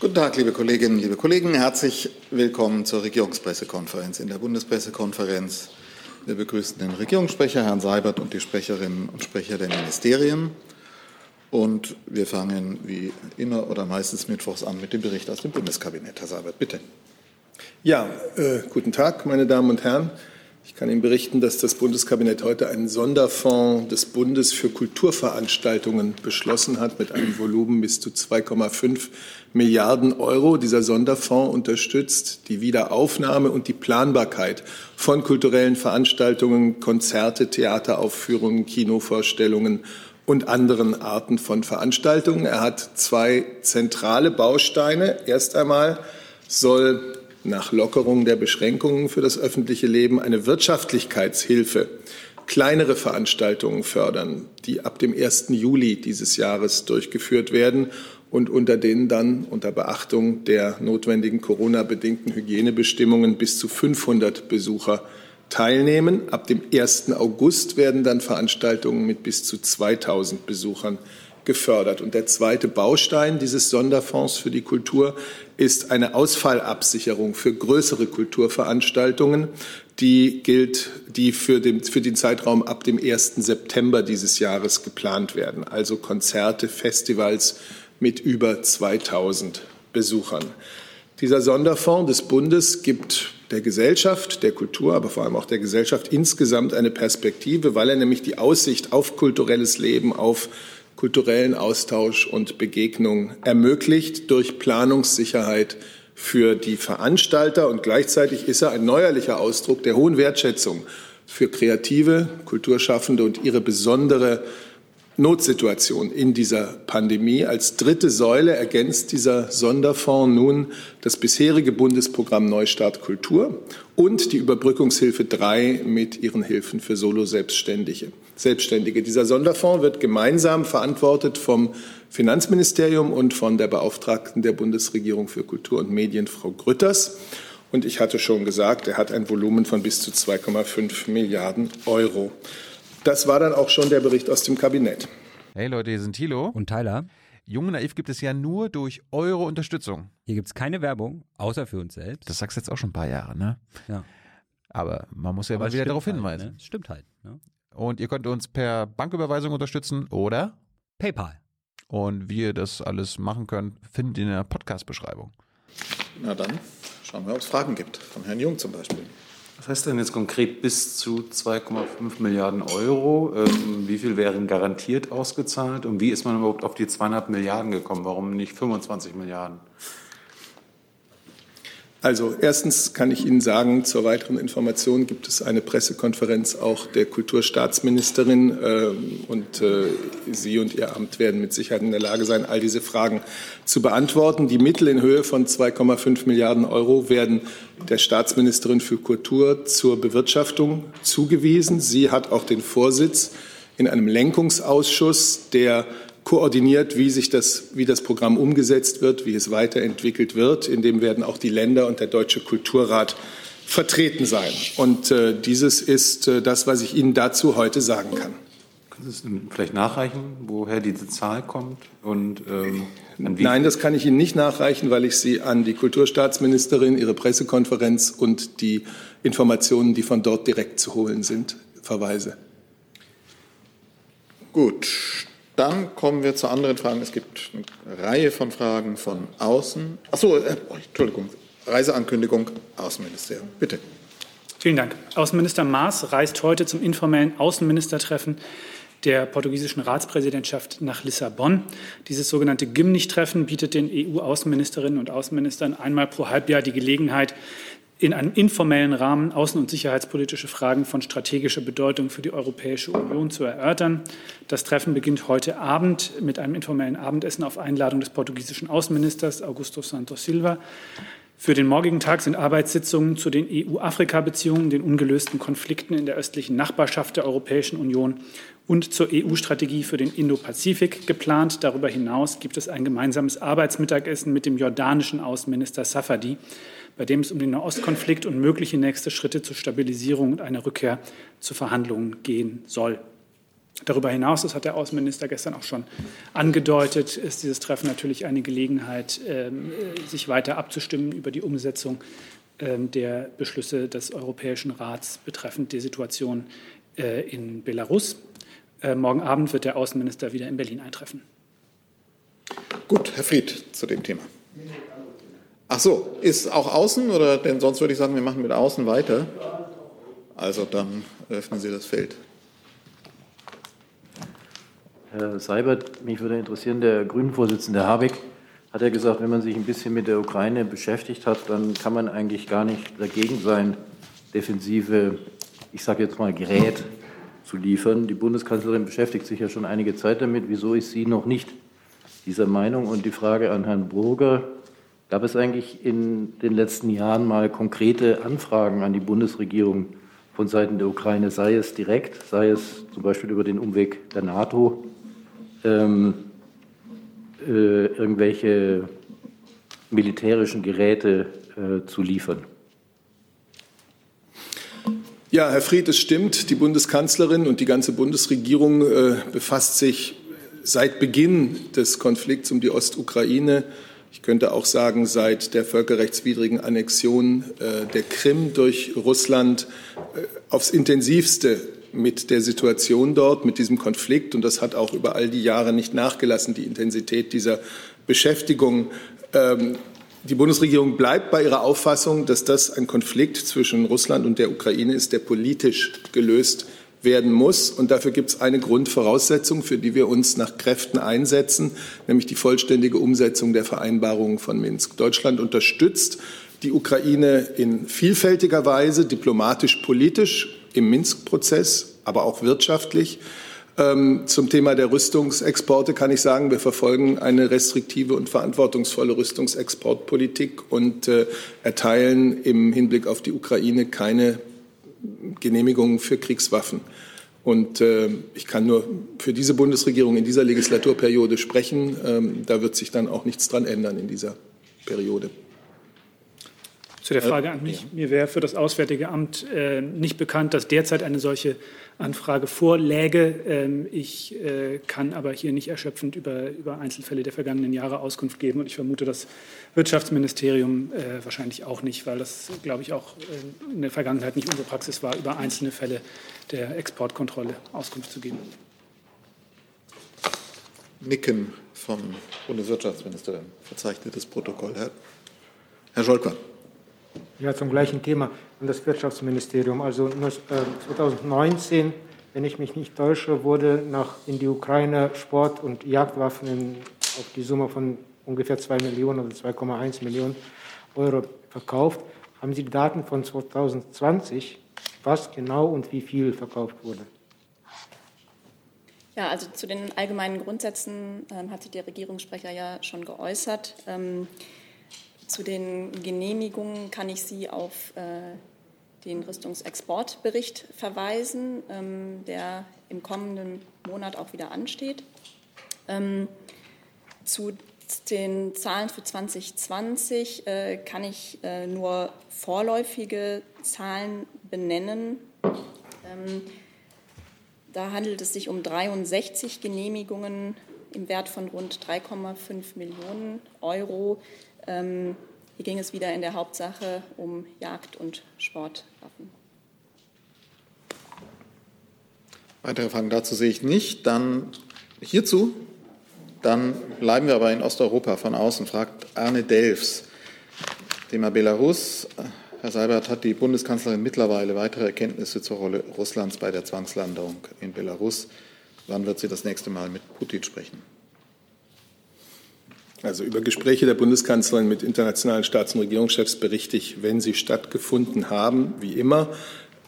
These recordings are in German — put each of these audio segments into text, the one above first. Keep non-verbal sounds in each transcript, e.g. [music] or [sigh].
Guten Tag, liebe Kolleginnen, liebe Kollegen. Herzlich willkommen zur Regierungspressekonferenz. In der Bundespressekonferenz wir begrüßen den Regierungssprecher, Herrn Seibert, und die Sprecherinnen und Sprecher der Ministerien. Und wir fangen wie immer oder meistens mittwochs an mit dem Bericht aus dem Bundeskabinett. Herr Seibert, bitte. Ja, äh, guten Tag, meine Damen und Herren. Ich kann Ihnen berichten, dass das Bundeskabinett heute einen Sonderfonds des Bundes für Kulturveranstaltungen beschlossen hat mit einem Volumen bis zu 2,5 Milliarden Euro. Dieser Sonderfonds unterstützt die Wiederaufnahme und die Planbarkeit von kulturellen Veranstaltungen, Konzerte, Theateraufführungen, Kinovorstellungen und anderen Arten von Veranstaltungen. Er hat zwei zentrale Bausteine. Erst einmal soll nach Lockerung der Beschränkungen für das öffentliche Leben eine Wirtschaftlichkeitshilfe kleinere Veranstaltungen fördern, die ab dem 1. Juli dieses Jahres durchgeführt werden und unter denen dann unter Beachtung der notwendigen Corona-bedingten Hygienebestimmungen bis zu 500 Besucher teilnehmen. Ab dem 1. August werden dann Veranstaltungen mit bis zu 2000 Besuchern gefördert. Und der zweite Baustein dieses Sonderfonds für die Kultur ist eine Ausfallabsicherung für größere Kulturveranstaltungen. Die gilt, die für den, für den Zeitraum ab dem 1. September dieses Jahres geplant werden. Also Konzerte, Festivals mit über 2000 Besuchern. Dieser Sonderfonds des Bundes gibt der Gesellschaft, der Kultur, aber vor allem auch der Gesellschaft insgesamt eine Perspektive, weil er nämlich die Aussicht auf kulturelles Leben, auf kulturellen Austausch und Begegnung ermöglicht durch Planungssicherheit für die Veranstalter. Und gleichzeitig ist er ein neuerlicher Ausdruck der hohen Wertschätzung für kreative Kulturschaffende und ihre besondere Notsituation in dieser Pandemie. Als dritte Säule ergänzt dieser Sonderfonds nun das bisherige Bundesprogramm Neustart Kultur und die Überbrückungshilfe 3 mit ihren Hilfen für Solo-Selbstständige. Selbstständige. Dieser Sonderfonds wird gemeinsam verantwortet vom Finanzministerium und von der Beauftragten der Bundesregierung für Kultur und Medien, Frau Grütters. Und ich hatte schon gesagt, er hat ein Volumen von bis zu 2,5 Milliarden Euro. Das war dann auch schon der Bericht aus dem Kabinett. Hey Leute, hier sind Thilo und Tyler. Jung und Naiv gibt es ja nur durch eure Unterstützung. Hier gibt es keine Werbung, außer für uns selbst. Das sagst du jetzt auch schon ein paar Jahre, ne? Ja. Aber man muss ja Aber mal wieder darauf halt, hinweisen. Ne? Stimmt halt. Ne? Und ihr könnt uns per Banküberweisung unterstützen oder PayPal. Und wie ihr das alles machen könnt, findet ihr in der Podcast-Beschreibung. Na dann schauen wir, ob es Fragen gibt. Von Herrn Jung zum Beispiel. Heißt denn jetzt konkret bis zu 2,5 Milliarden Euro? Ähm, wie viel wären garantiert ausgezahlt? Und wie ist man überhaupt auf die 200 Milliarden gekommen? Warum nicht 25 Milliarden? Also erstens kann ich Ihnen sagen, zur weiteren Information gibt es eine Pressekonferenz auch der Kulturstaatsministerin äh, und äh, Sie und Ihr Amt werden mit Sicherheit in der Lage sein, all diese Fragen zu beantworten. Die Mittel in Höhe von 2,5 Milliarden Euro werden der Staatsministerin für Kultur zur Bewirtschaftung zugewiesen. Sie hat auch den Vorsitz in einem Lenkungsausschuss, der koordiniert, wie sich das, wie das Programm umgesetzt wird, wie es weiterentwickelt wird. In dem werden auch die Länder und der Deutsche Kulturrat vertreten sein. Und äh, dieses ist äh, das, was ich Ihnen dazu heute sagen kann. Können Sie es vielleicht nachreichen, woher diese Zahl kommt? Und, ähm, Nein, das kann ich Ihnen nicht nachreichen, weil ich Sie an die Kulturstaatsministerin, ihre Pressekonferenz und die Informationen, die von dort direkt zu holen sind, verweise. Gut, dann kommen wir zu anderen Fragen. Es gibt eine Reihe von Fragen von außen. Achso, äh, Entschuldigung. Reiseankündigung, Außenministerium. Bitte. Vielen Dank. Außenminister Maas reist heute zum informellen Außenministertreffen der portugiesischen Ratspräsidentschaft nach Lissabon. Dieses sogenannte Gimnich-Treffen bietet den EU-Außenministerinnen und Außenministern einmal pro Halbjahr die Gelegenheit, in einem informellen Rahmen außen- und sicherheitspolitische Fragen von strategischer Bedeutung für die Europäische Union zu erörtern. Das Treffen beginnt heute Abend mit einem informellen Abendessen auf Einladung des portugiesischen Außenministers Augusto Santos Silva. Für den morgigen Tag sind Arbeitssitzungen zu den EU-Afrika-Beziehungen, den ungelösten Konflikten in der östlichen Nachbarschaft der Europäischen Union und zur EU-Strategie für den Indo-Pazifik geplant. Darüber hinaus gibt es ein gemeinsames Arbeitsmittagessen mit dem jordanischen Außenminister Safadi bei dem es um den Nahostkonflikt und mögliche nächste Schritte zur Stabilisierung und einer Rückkehr zu Verhandlungen gehen soll. Darüber hinaus, das hat der Außenminister gestern auch schon angedeutet, ist dieses Treffen natürlich eine Gelegenheit, ähm, sich weiter abzustimmen über die Umsetzung ähm, der Beschlüsse des Europäischen Rats betreffend die Situation äh, in Belarus. Äh, morgen Abend wird der Außenminister wieder in Berlin eintreffen. Gut, Herr Fried zu dem Thema. Ach so, ist auch außen oder denn sonst würde ich sagen, wir machen mit außen weiter. Also dann öffnen Sie das Feld. Herr Seibert, mich würde interessieren, der Grünen-Vorsitzende Habeck hat ja gesagt, wenn man sich ein bisschen mit der Ukraine beschäftigt hat, dann kann man eigentlich gar nicht dagegen sein, defensive, ich sage jetzt mal, Gerät zu liefern. Die Bundeskanzlerin beschäftigt sich ja schon einige Zeit damit. Wieso ist sie noch nicht dieser Meinung? Und die Frage an Herrn Burger, gab es eigentlich in den letzten Jahren mal konkrete Anfragen an die Bundesregierung von Seiten der Ukraine, sei es direkt, sei es zum Beispiel über den Umweg der NATO, ähm, äh, irgendwelche militärischen Geräte äh, zu liefern. Ja, Herr Fried, es stimmt. Die Bundeskanzlerin und die ganze Bundesregierung äh, befasst sich seit Beginn des Konflikts um die Ostukraine, ich könnte auch sagen, seit der völkerrechtswidrigen Annexion äh, der Krim durch Russland äh, aufs intensivste mit der Situation dort, mit diesem Konflikt. Und das hat auch über all die Jahre nicht nachgelassen, die Intensität dieser Beschäftigung. Ähm, die Bundesregierung bleibt bei ihrer Auffassung, dass das ein Konflikt zwischen Russland und der Ukraine ist, der politisch gelöst werden muss. Und dafür gibt es eine Grundvoraussetzung, für die wir uns nach Kräften einsetzen, nämlich die vollständige Umsetzung der Vereinbarungen von Minsk. Deutschland unterstützt die Ukraine in vielfältiger Weise, diplomatisch, politisch, im Minsk-Prozess, aber auch wirtschaftlich. Ähm, zum Thema der Rüstungsexporte kann ich sagen, wir verfolgen eine restriktive und verantwortungsvolle Rüstungsexportpolitik und äh, erteilen im Hinblick auf die Ukraine keine Genehmigungen für Kriegswaffen. Und äh, ich kann nur für diese Bundesregierung in dieser Legislaturperiode sprechen. Ähm, da wird sich dann auch nichts dran ändern in dieser Periode. Zu der Frage an mich. Mir wäre für das Auswärtige Amt äh, nicht bekannt, dass derzeit eine solche Anfrage vorläge. Ähm, ich äh, kann aber hier nicht erschöpfend über, über Einzelfälle der vergangenen Jahre Auskunft geben. Und ich vermute, das Wirtschaftsministerium äh, wahrscheinlich auch nicht, weil das, glaube ich, auch äh, in der Vergangenheit nicht unsere Praxis war, über einzelne Fälle der Exportkontrolle Auskunft zu geben. Nicken vom Bundeswirtschaftsministerium. Verzeichnetes Protokoll. Herr, Herr Scholker. Ja, zum gleichen Thema an das Wirtschaftsministerium. Also 2019, wenn ich mich nicht täusche, wurde nach in die Ukraine Sport- und Jagdwaffen in, auf die Summe von ungefähr 2 Millionen oder 2,1 Millionen Euro verkauft. Haben Sie Daten von 2020, was genau und wie viel verkauft wurde? Ja, also zu den allgemeinen Grundsätzen ähm, hat sich der Regierungssprecher ja schon geäußert. Ähm, zu den Genehmigungen kann ich Sie auf äh, den Rüstungsexportbericht verweisen, ähm, der im kommenden Monat auch wieder ansteht. Ähm, zu den Zahlen für 2020 äh, kann ich äh, nur vorläufige Zahlen benennen. Ähm, da handelt es sich um 63 Genehmigungen im Wert von rund 3,5 Millionen Euro ähm, hier ging es wieder in der Hauptsache um Jagd- und Sportwaffen. Weitere Fragen dazu sehe ich nicht. Dann hierzu. Dann bleiben wir aber in Osteuropa von außen, fragt Arne Delfs. Thema Belarus. Herr Seibert, hat die Bundeskanzlerin mittlerweile weitere Erkenntnisse zur Rolle Russlands bei der Zwangslandung in Belarus? Wann wird sie das nächste Mal mit Putin sprechen? Also über Gespräche der Bundeskanzlerin mit internationalen Staats- und Regierungschefs berichte ich, wenn sie stattgefunden haben, wie immer.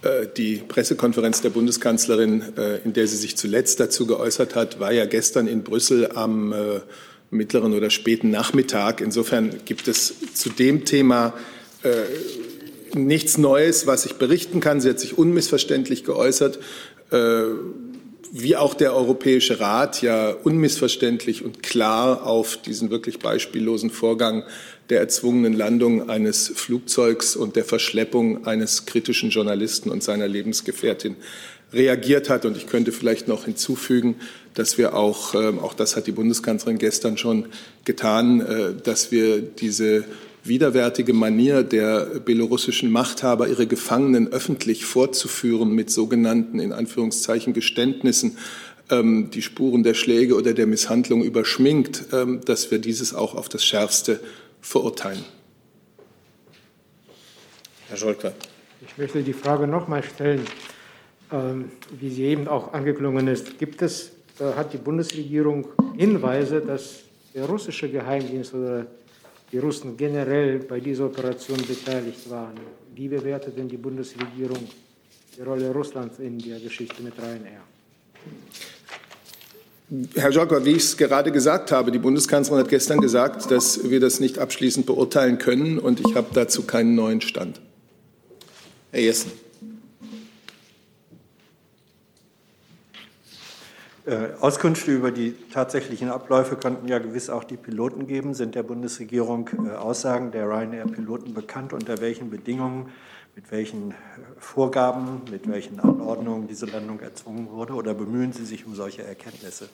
Äh, die Pressekonferenz der Bundeskanzlerin, äh, in der sie sich zuletzt dazu geäußert hat, war ja gestern in Brüssel am äh, mittleren oder späten Nachmittag. Insofern gibt es zu dem Thema nichts Neues, was ich berichten kann. Sie hat sich unmissverständlich geäußert wie auch der Europäische Rat ja unmissverständlich und klar auf diesen wirklich beispiellosen Vorgang der erzwungenen Landung eines Flugzeugs und der Verschleppung eines kritischen Journalisten und seiner Lebensgefährtin reagiert hat. Und ich könnte vielleicht noch hinzufügen, dass wir auch, ähm, auch das hat die Bundeskanzlerin gestern schon getan, äh, dass wir diese widerwärtige Manier der belarussischen Machthaber, ihre Gefangenen öffentlich vorzuführen mit sogenannten, in Anführungszeichen, Geständnissen, ähm, die Spuren der Schläge oder der Misshandlung überschminkt, ähm, dass wir dieses auch auf das Schärfste verurteilen. Herr Scholker. Ich möchte die Frage noch mal stellen, ähm, wie sie eben auch angeklungen ist. Gibt es, äh, hat die Bundesregierung Hinweise, dass der russische Geheimdienst oder die Russen generell bei dieser Operation beteiligt waren? Wie bewertet denn die Bundesregierung die Rolle Russlands in der Geschichte mit Ryanair? Herr Jogger, wie ich es gerade gesagt habe, die Bundeskanzlerin hat gestern gesagt, dass wir das nicht abschließend beurteilen können, und ich habe dazu keinen neuen Stand. Herr Jessen. Auskünfte über die tatsächlichen Abläufe könnten ja gewiss auch die Piloten geben. Sind der Bundesregierung äh, Aussagen der Ryanair-Piloten bekannt, unter welchen Bedingungen, mit welchen äh, Vorgaben, mit welchen Anordnungen diese Landung erzwungen wurde? Oder bemühen Sie sich um solche Erkenntnisse?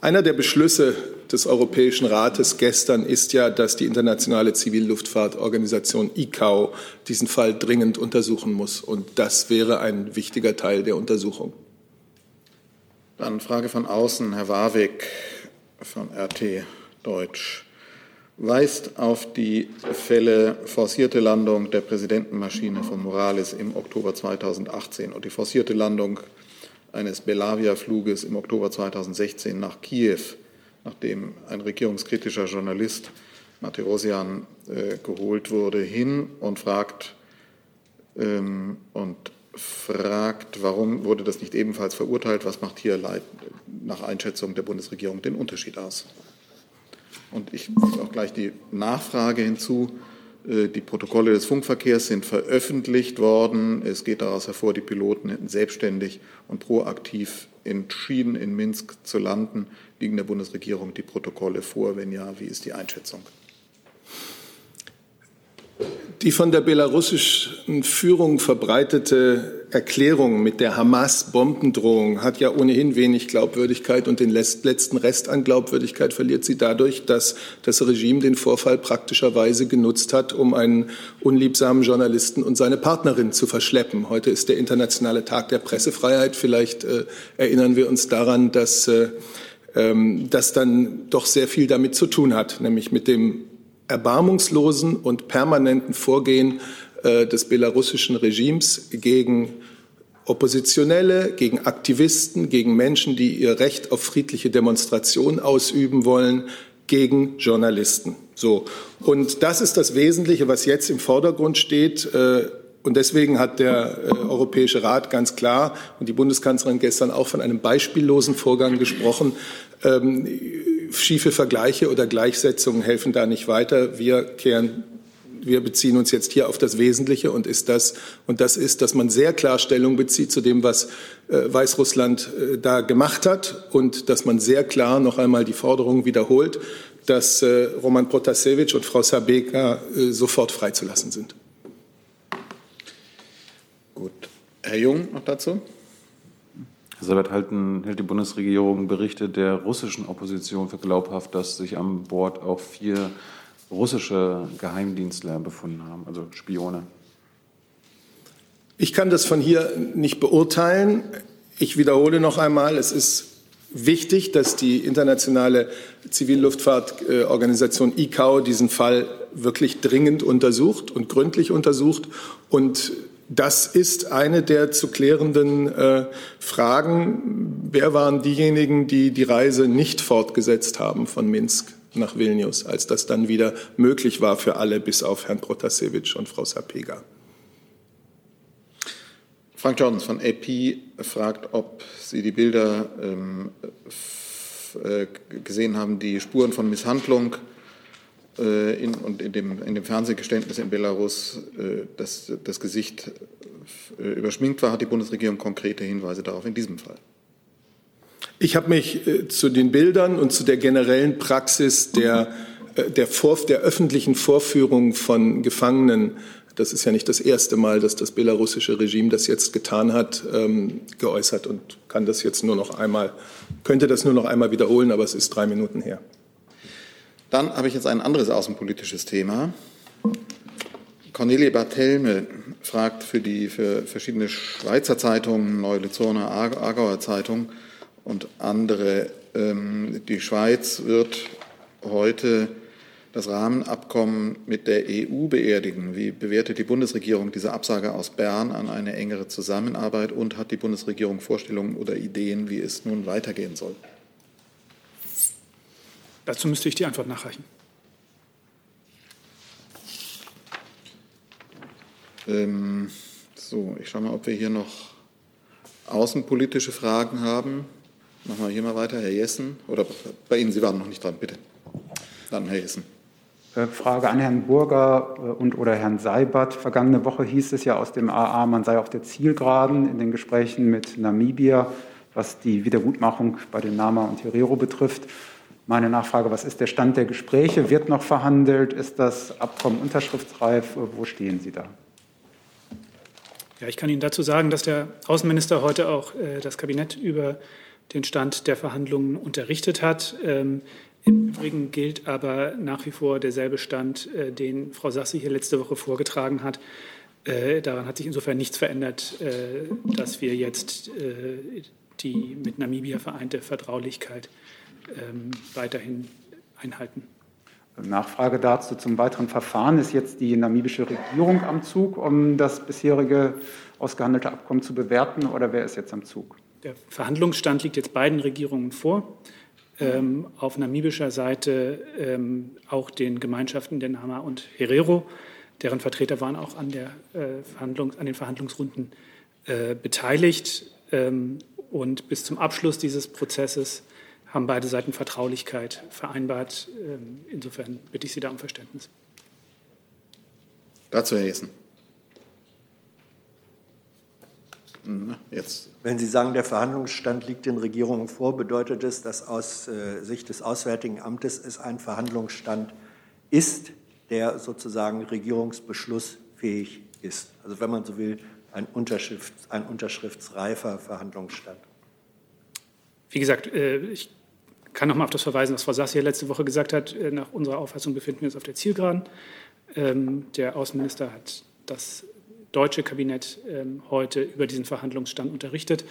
Einer der Beschlüsse des Europäischen Rates gestern ist ja, dass die internationale Zivilluftfahrtorganisation ICAO diesen Fall dringend untersuchen muss. Und das wäre ein wichtiger Teil der Untersuchung. Dann Frage von außen, Herr Warwick von RT Deutsch. Weist auf die Fälle forcierte Landung der Präsidentenmaschine von Morales im Oktober 2018 und die forcierte Landung eines Belavia-Fluges im Oktober 2016 nach Kiew, nachdem ein regierungskritischer Journalist, Matirosian, äh, geholt wurde, hin und fragt, ähm, und fragt, warum wurde das nicht ebenfalls verurteilt? Was macht hier nach Einschätzung der Bundesregierung den Unterschied aus? Und ich füge auch gleich die Nachfrage hinzu. Äh, die Protokolle des Funkverkehrs sind veröffentlicht worden. Es geht daraus hervor, die Piloten hätten selbstständig und proaktiv entschieden, in Minsk zu landen. Liegen der Bundesregierung die Protokolle vor? Wenn ja, wie ist die Einschätzung? Die von der belarussischen Führung verbreitete Erklärung mit der Hamas-Bombendrohung hat ja ohnehin wenig Glaubwürdigkeit und den letzten Rest an Glaubwürdigkeit verliert sie dadurch, dass das Regime den Vorfall praktischerweise genutzt hat, um einen unliebsamen Journalisten und seine Partnerin zu verschleppen. Heute ist der internationale Tag der Pressefreiheit. Vielleicht äh, erinnern wir uns daran, dass äh, ähm, das dann doch sehr viel damit zu tun hat, nämlich mit dem erbarmungslosen und permanenten Vorgehen äh, des belarussischen Regimes gegen Oppositionelle, gegen Aktivisten, gegen Menschen, die ihr Recht auf friedliche Demonstration ausüben wollen, gegen Journalisten. So. Und das ist das Wesentliche, was jetzt im Vordergrund steht. Äh, und deswegen hat der äh, Europäische Rat ganz klar und die Bundeskanzlerin gestern auch von einem beispiellosen Vorgang gesprochen. Ähm, schiefe Vergleiche oder Gleichsetzungen helfen da nicht weiter. Wir kehren wir beziehen uns jetzt hier auf das Wesentliche und ist das und das ist, dass man sehr klar Stellung bezieht zu dem, was äh, Weißrussland äh, da gemacht hat und dass man sehr klar noch einmal die Forderung wiederholt, dass äh, Roman Protasevich und Frau Sabeka äh, sofort freizulassen sind. Gut. Herr Jung noch dazu? Herr Seibert, halten, hält die Bundesregierung Berichte der russischen Opposition für glaubhaft, dass sich an Bord auch vier russische Geheimdienstler befunden haben, also Spione? Ich kann das von hier nicht beurteilen. Ich wiederhole noch einmal, es ist wichtig, dass die internationale Zivilluftfahrtorganisation ICAO diesen Fall wirklich dringend untersucht und gründlich untersucht und das ist eine der zu klärenden äh, Fragen. Wer waren diejenigen, die die Reise nicht fortgesetzt haben von Minsk nach Vilnius, als das dann wieder möglich war für alle, bis auf Herrn Protasevich und Frau Sapega? Frank Jordans von AP fragt, ob Sie die Bilder ähm, äh, gesehen haben, die Spuren von Misshandlung in, und in dem, in dem Fernsehgeständnis in Belarus äh, das, das Gesicht äh, überschminkt war, hat die Bundesregierung konkrete Hinweise darauf in diesem Fall. Ich habe mich zu den Bildern und zu der generellen Praxis der, der, Vor der öffentlichen Vorführung von Gefangenen das ist ja nicht das erste Mal, dass das belarussische Regime das jetzt getan hat, ähm, geäußert und kann das jetzt nur noch einmal, könnte das nur noch einmal wiederholen, aber es ist drei Minuten her. Dann habe ich jetzt ein anderes außenpolitisches Thema. Cornelie Barthelme fragt für die für verschiedene Schweizer Zeitungen, Neue Luzerner, Aargauer Zeitung und andere. Ähm, die Schweiz wird heute das Rahmenabkommen mit der EU beerdigen. Wie bewertet die Bundesregierung diese Absage aus Bern an eine engere Zusammenarbeit und hat die Bundesregierung Vorstellungen oder Ideen, wie es nun weitergehen soll? Dazu müsste ich die Antwort nachreichen. Ähm, so, ich schaue mal, ob wir hier noch außenpolitische Fragen haben. Machen wir hier mal weiter, Herr Jessen. Oder bei Ihnen, Sie waren noch nicht dran, bitte. Dann Herr Jessen. Äh, Frage an Herrn Burger äh, und oder Herrn Seibert. Vergangene Woche hieß es ja aus dem AA, man sei auf der Zielgeraden in den Gesprächen mit Namibia, was die Wiedergutmachung bei den Nama und Herero betrifft. Meine Nachfrage, was ist der Stand der Gespräche? Wird noch verhandelt? Ist das Abkommen unterschriftsreif? Wo stehen Sie da? Ja, ich kann Ihnen dazu sagen, dass der Außenminister heute auch äh, das Kabinett über den Stand der Verhandlungen unterrichtet hat. Ähm, im Übrigen gilt aber nach wie vor derselbe Stand, äh, den Frau Sassi hier letzte Woche vorgetragen hat. Äh, daran hat sich insofern nichts verändert, äh, dass wir jetzt die mit Namibia vereinte Vertraulichkeit ähm, weiterhin einhalten. Nachfrage dazu zum weiteren Verfahren. Ist jetzt die namibische Regierung am Zug, um das bisherige ausgehandelte Abkommen zu bewerten, oder wer ist jetzt am Zug? Der Verhandlungsstand liegt jetzt beiden Regierungen vor ähm, auf namibischer Seite ähm, auch den Gemeinschaften der Nama und Herero. Deren Vertreter waren auch an, der, äh, Verhandlung, an den Verhandlungsrunden äh, beteiligt. Ähm, und bis zum Abschluss dieses Prozesses haben beide Seiten Vertraulichkeit vereinbart. Ähm, insofern bitte ich Sie da um Verständnis. Dazu Herr Jessen. Jetzt. Wenn Sie sagen, der Verhandlungsstand liegt den Regierungen vor, bedeutet es, dass aus äh, Sicht des Auswärtigen Amtes es ein Verhandlungsstand ist, der sozusagen regierungsbeschlussfähig ist. Also wenn man so will, ein, Unterschrift, ein unterschriftsreifer Verhandlungsstand. Wie gesagt, äh, ich kann noch mal auf das verweisen, was Frau Sass hier letzte Woche gesagt hat. Äh, nach unserer Auffassung befinden wir uns auf der Zielgeraden. Ähm, der Außenminister hat das deutsche Kabinett ähm, heute über diesen Verhandlungsstand unterrichtet.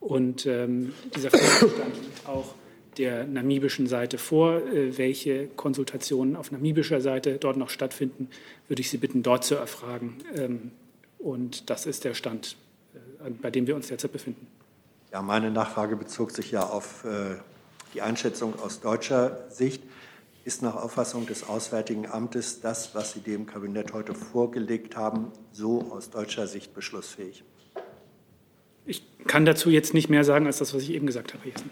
Und ähm, dieser Verhandlungsstand liegt auch der namibischen Seite vor. Äh, welche Konsultationen auf namibischer Seite dort noch stattfinden, würde ich Sie bitten, dort zu erfragen. Und das ist der Stand, äh, bei dem wir uns derzeit befinden. Ja, meine Nachfrage bezog sich ja auf die Einschätzung aus deutscher Sicht ist nach Auffassung des Auswärtigen Amtes das, was Sie dem Kabinett heute vorgelegt haben, so aus deutscher Sicht beschlussfähig? Ich kann dazu jetzt nicht mehr sagen als das, was ich eben gesagt habe, Jessen.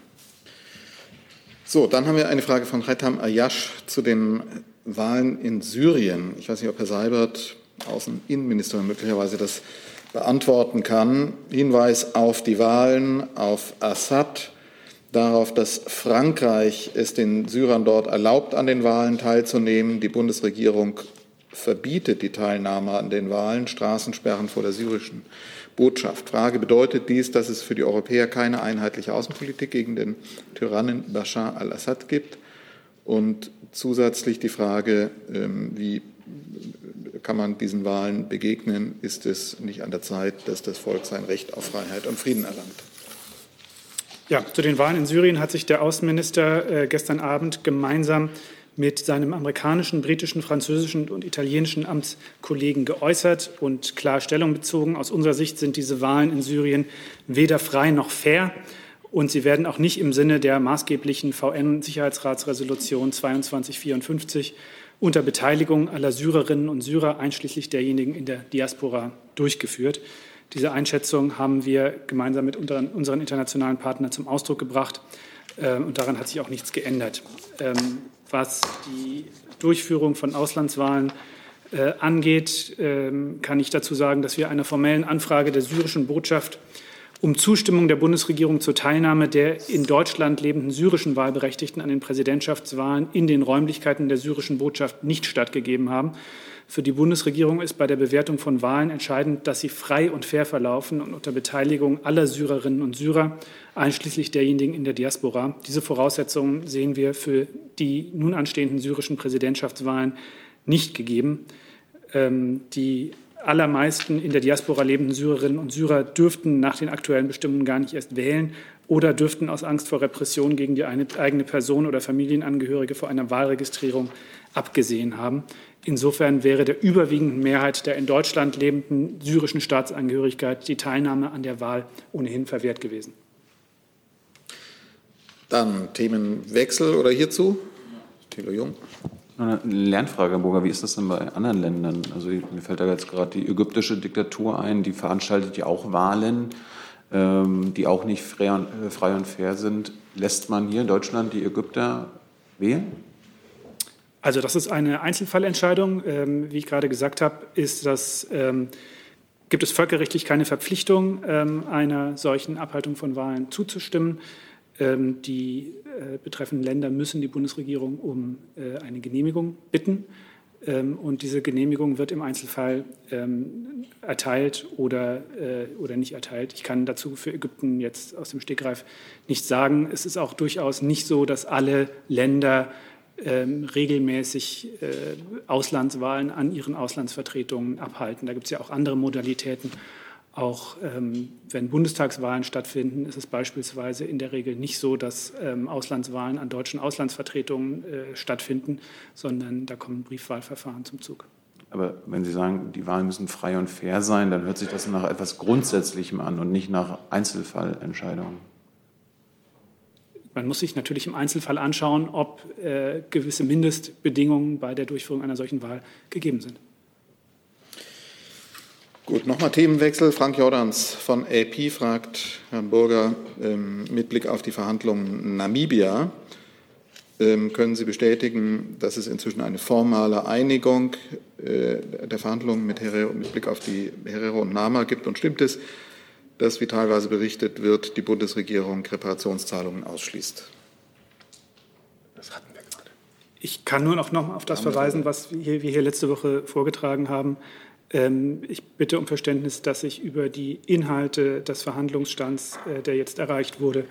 So, dann haben wir eine Frage von Haitham Ayash zu den Wahlen in Syrien. Ich weiß nicht, ob Herr Seibert, Außeninnenminister, möglicherweise das beantworten kann. Hinweis auf die Wahlen, auf Assad darauf, dass Frankreich es den Syrern dort erlaubt, an den Wahlen teilzunehmen. Die Bundesregierung verbietet die Teilnahme an den Wahlen, Straßensperren vor der syrischen Botschaft. Frage, bedeutet dies, dass es für die Europäer keine einheitliche Außenpolitik gegen den Tyrannen Bashar al-Assad gibt? Und zusätzlich die Frage, ähm, wie kann man diesen Wahlen begegnen? Ist es nicht an der Zeit, dass das Volk sein Recht auf Freiheit und Frieden erlangt? Ja, zu den Wahlen in Syrien hat sich der Außenminister äh, gestern Abend gemeinsam mit seinem amerikanischen, britischen, französischen und italienischen Amtskollegen geäußert und klar Stellung bezogen. Aus unserer Sicht sind diese Wahlen in Syrien weder frei noch fair und sie werden auch nicht im Sinne der maßgeblichen VN-Sicherheitsratsresolution 2254 unter Beteiligung aller Syrerinnen und Syrer, einschließlich derjenigen in der Diaspora, durchgeführt. Diese Einschätzung haben wir gemeinsam mit unseren internationalen Partnern zum Ausdruck gebracht. Ähm, und daran hat sich auch nichts geändert. Ähm, was die Durchführung von Auslandswahlen äh, angeht, ähm, kann ich dazu sagen, dass wir einer formellen Anfrage der syrischen Botschaft um Zustimmung der Bundesregierung zur Teilnahme der in Deutschland lebenden syrischen Wahlberechtigten an den Präsidentschaftswahlen in den Räumlichkeiten der syrischen Botschaft nicht stattgegeben haben. Für die Bundesregierung ist bei der Bewertung von Wahlen entscheidend, dass sie frei und fair verlaufen und unter Beteiligung aller Syrerinnen und Syrer, einschließlich derjenigen in der Diaspora. Diese Voraussetzungen sehen wir für die nun anstehenden syrischen Präsidentschaftswahlen nicht gegeben. Ähm, die allermeisten in der Diaspora lebenden Syrerinnen und Syrer dürften nach den aktuellen Bestimmungen gar nicht erst wählen oder dürften aus Angst vor Repression gegen die eigene Person oder Familienangehörige vor einer Wahlregistrierung abgesehen haben. Insofern wäre der überwiegenden Mehrheit der in Deutschland lebenden syrischen Staatsangehörigkeit die Teilnahme an der Wahl ohnehin verwehrt gewesen. Dann Themenwechsel oder hierzu? Thilo Jung. Eine Lernfrage, Herr Burger, wie ist das denn bei anderen Ländern? Also mir fällt da jetzt gerade die ägyptische Diktatur ein, die veranstaltet ja auch Wahlen, ähm, die auch nicht frei und, äh, frei und fair sind. Lässt man hier in Deutschland die Ägypter wählen? Also das ist eine Einzelfallentscheidung. Ähm, wie ich gerade gesagt habe, ist das, ähm, gibt es völkerrechtlich keine Verpflichtung, einer solchen Abhaltung von Wahlen zuzustimmen. Ähm, die äh, betreffenden Länder müssen die Bundesregierung um äh, eine Genehmigung bitten. Ähm, und diese Genehmigung wird im Einzelfall ähm, erteilt oder, äh, oder nicht erteilt. Ich kann dazu für Ägypten jetzt aus dem Stegreif nichts sagen. Es ist auch durchaus nicht so, dass alle Länder regelmäßig Auslandswahlen an ihren Auslandsvertretungen abhalten. Da gibt es ja auch andere Modalitäten. Auch ähm, wenn Bundestagswahlen stattfinden, ist es beispielsweise in der Regel nicht so, dass ähm, Auslandswahlen an deutschen Auslandsvertretungen äh, stattfinden, sondern da kommen Briefwahlverfahren zum Zug. Aber wenn Sie sagen, die Wahlen müssen frei und fair sein, dann hört sich das nach etwas Grundsätzlichem an und nicht nach Einzelfallentscheidungen. Man muss sich natürlich im Einzelfall anschauen, ob äh, gewisse Mindestbedingungen bei der Durchführung einer solchen Wahl gegeben sind. Gut, nochmal Themenwechsel. Frank Jordans von AP fragt Herrn Burger ähm, mit Blick auf die Verhandlungen Namibia. Ähm, können Sie bestätigen, dass es inzwischen eine formale Einigung äh, der Verhandlungen mit, Herero, mit Blick auf die Herero und Nama gibt? Und stimmt es, dass, wie teilweise berichtet wird, die Bundesregierung Reparationszahlungen ausschließt? Das hatten wir gerade. Ich kann nur noch, noch auf das verweisen, was wir hier letzte Woche vorgetragen haben. Ähm, ich bitte um Verständnis, dass ich über die Inhalte des Verhandlungsstands, äh, der jetzt erreicht wurde,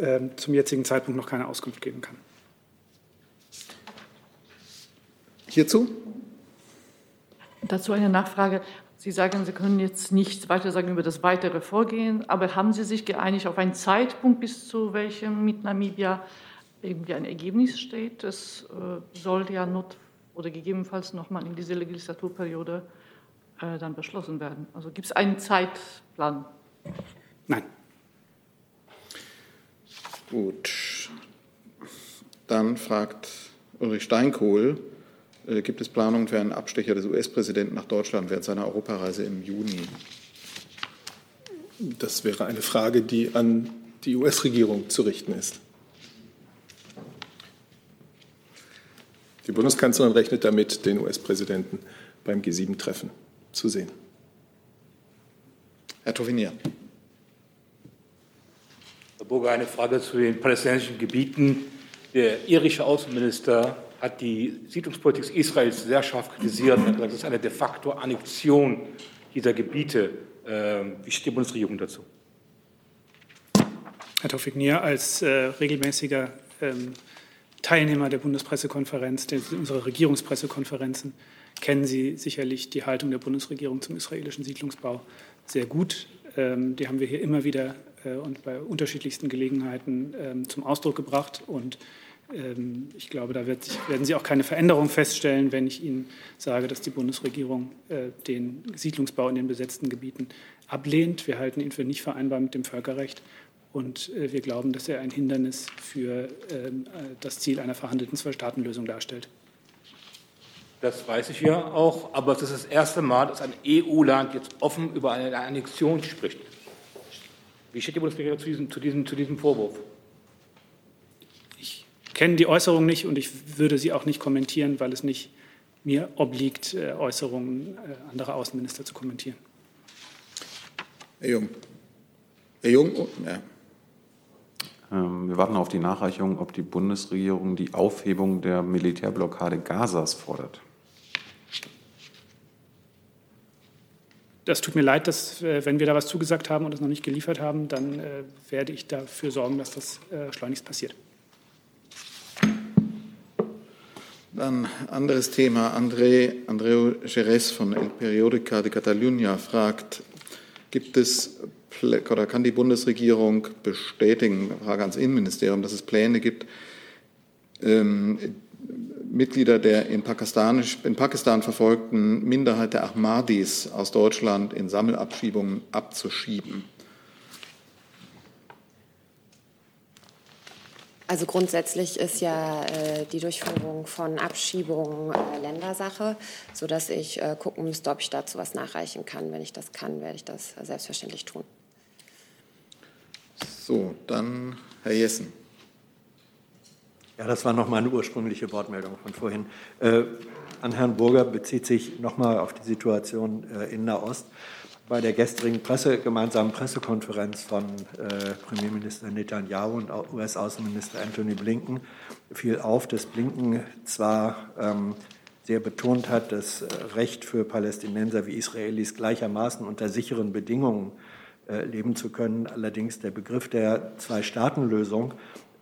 ähm, zum jetzigen Zeitpunkt noch keine Auskunft geben kann. Hierzu? Dazu eine Nachfrage. Sie sagen, Sie können jetzt nichts weiter sagen über das weitere Vorgehen, aber haben Sie sich geeinigt auf einen Zeitpunkt, bis zu welchem mit Namibia irgendwie ein Ergebnis steht? Das äh, soll ja not oder gegebenenfalls nochmal in diese Legislaturperiode äh, dann beschlossen werden? Also gibt es einen Zeitplan? Nein. Gut. Dann fragt Ulrich Steinkohl, äh, gibt es Planungen für einen Abstecher des US-Präsidenten nach Deutschland während seiner Europareise im Juni? Das wäre eine Frage, die an die US-Regierung zu richten ist. Die Bundeskanzlerin rechnet damit, den US-Präsidenten beim G7-Treffen zu sehen. Herr Tovinier. Herr Burger, eine Frage zu den palästinensischen Gebieten. Der irische Außenminister hat die Siedlungspolitik Israels sehr scharf kritisiert und hat gesagt, das ist eine de facto Annexion dieser Gebiete. Ähm, wie steht die Bundesregierung dazu? Herr Tofik-Nier, als äh, regelmäßiger ähm, Teilnehmer der Bundespressekonferenz, der, unserer Regierungspressekonferenzen, kennen Sie sicherlich die Haltung der Bundesregierung zum israelischen Siedlungsbau sehr gut. Ähm, die haben wir hier immer wieder äh, und bei unterschiedlichsten Gelegenheiten ähm, zum Ausdruck gebracht. Und ähm, ich glaube, da werden Sie auch keine Veränderung feststellen, wenn ich Ihnen sage, dass die Bundesregierung äh, den Siedlungsbau in den besetzten Gebieten ablehnt. Wir halten ihn für nicht vereinbar mit dem Völkerrecht. Und äh, wir glauben, dass er ein Hindernis für das Ziel einer verhandelten Zwei-Staaten-Lösung darstellt. Das weiß ich ja auch, aber es ist das erste Mal, dass ein EU-Land jetzt offen über eine Annexion spricht. Wie steht die Bundesregierung zu diesem, zu diesem, zu diesem Vorwurf? Ich kenne die Äußerung nicht und ich würde sie auch nicht kommentieren, weil es nicht mir obliegt, äh, Äußerungen äh, anderer Außenminister zu kommentieren. Herr Jung. Herr Jung, oh, ja. Ähm, wir warten auf die Nachreichung, ob die Bundesregierung die Aufhebung der Militärblockade Gazas fordert. Das tut mir leid, dass, äh, wenn wir da was zugesagt haben und es noch nicht geliefert haben, dann äh, werde ich dafür sorgen, dass das äh, schleunigst passiert. Dann anderes Thema. André, Andreu Jerez von El Periodica de Catalunya fragt, gibt es oder kann die Bundesregierung bestätigen, Frage ans Innenministerium, dass es Pläne gibt, ähm, Mitglieder der in, in Pakistan verfolgten Minderheit der Ahmadis aus Deutschland in Sammelabschiebungen abzuschieben? Also grundsätzlich ist ja äh, die Durchführung von Abschiebungen äh, Ländersache, sodass ich äh, gucken müsste, ob ich dazu was nachreichen kann. Wenn ich das kann, werde ich das selbstverständlich tun. So, dann Herr Jessen. Ja, das war noch meine ursprüngliche Wortmeldung von vorhin. Äh, an Herrn Burger bezieht sich nochmal auf die Situation äh, in Nahost bei der gestrigen Presse, gemeinsamen Pressekonferenz von äh, Premierminister Netanyahu und US-Außenminister Anthony Blinken fiel auf, dass Blinken zwar ähm, sehr betont hat, das äh, Recht für Palästinenser wie Israelis gleichermaßen unter sicheren Bedingungen äh, leben zu können, allerdings der Begriff der Zwei-Staaten-Lösung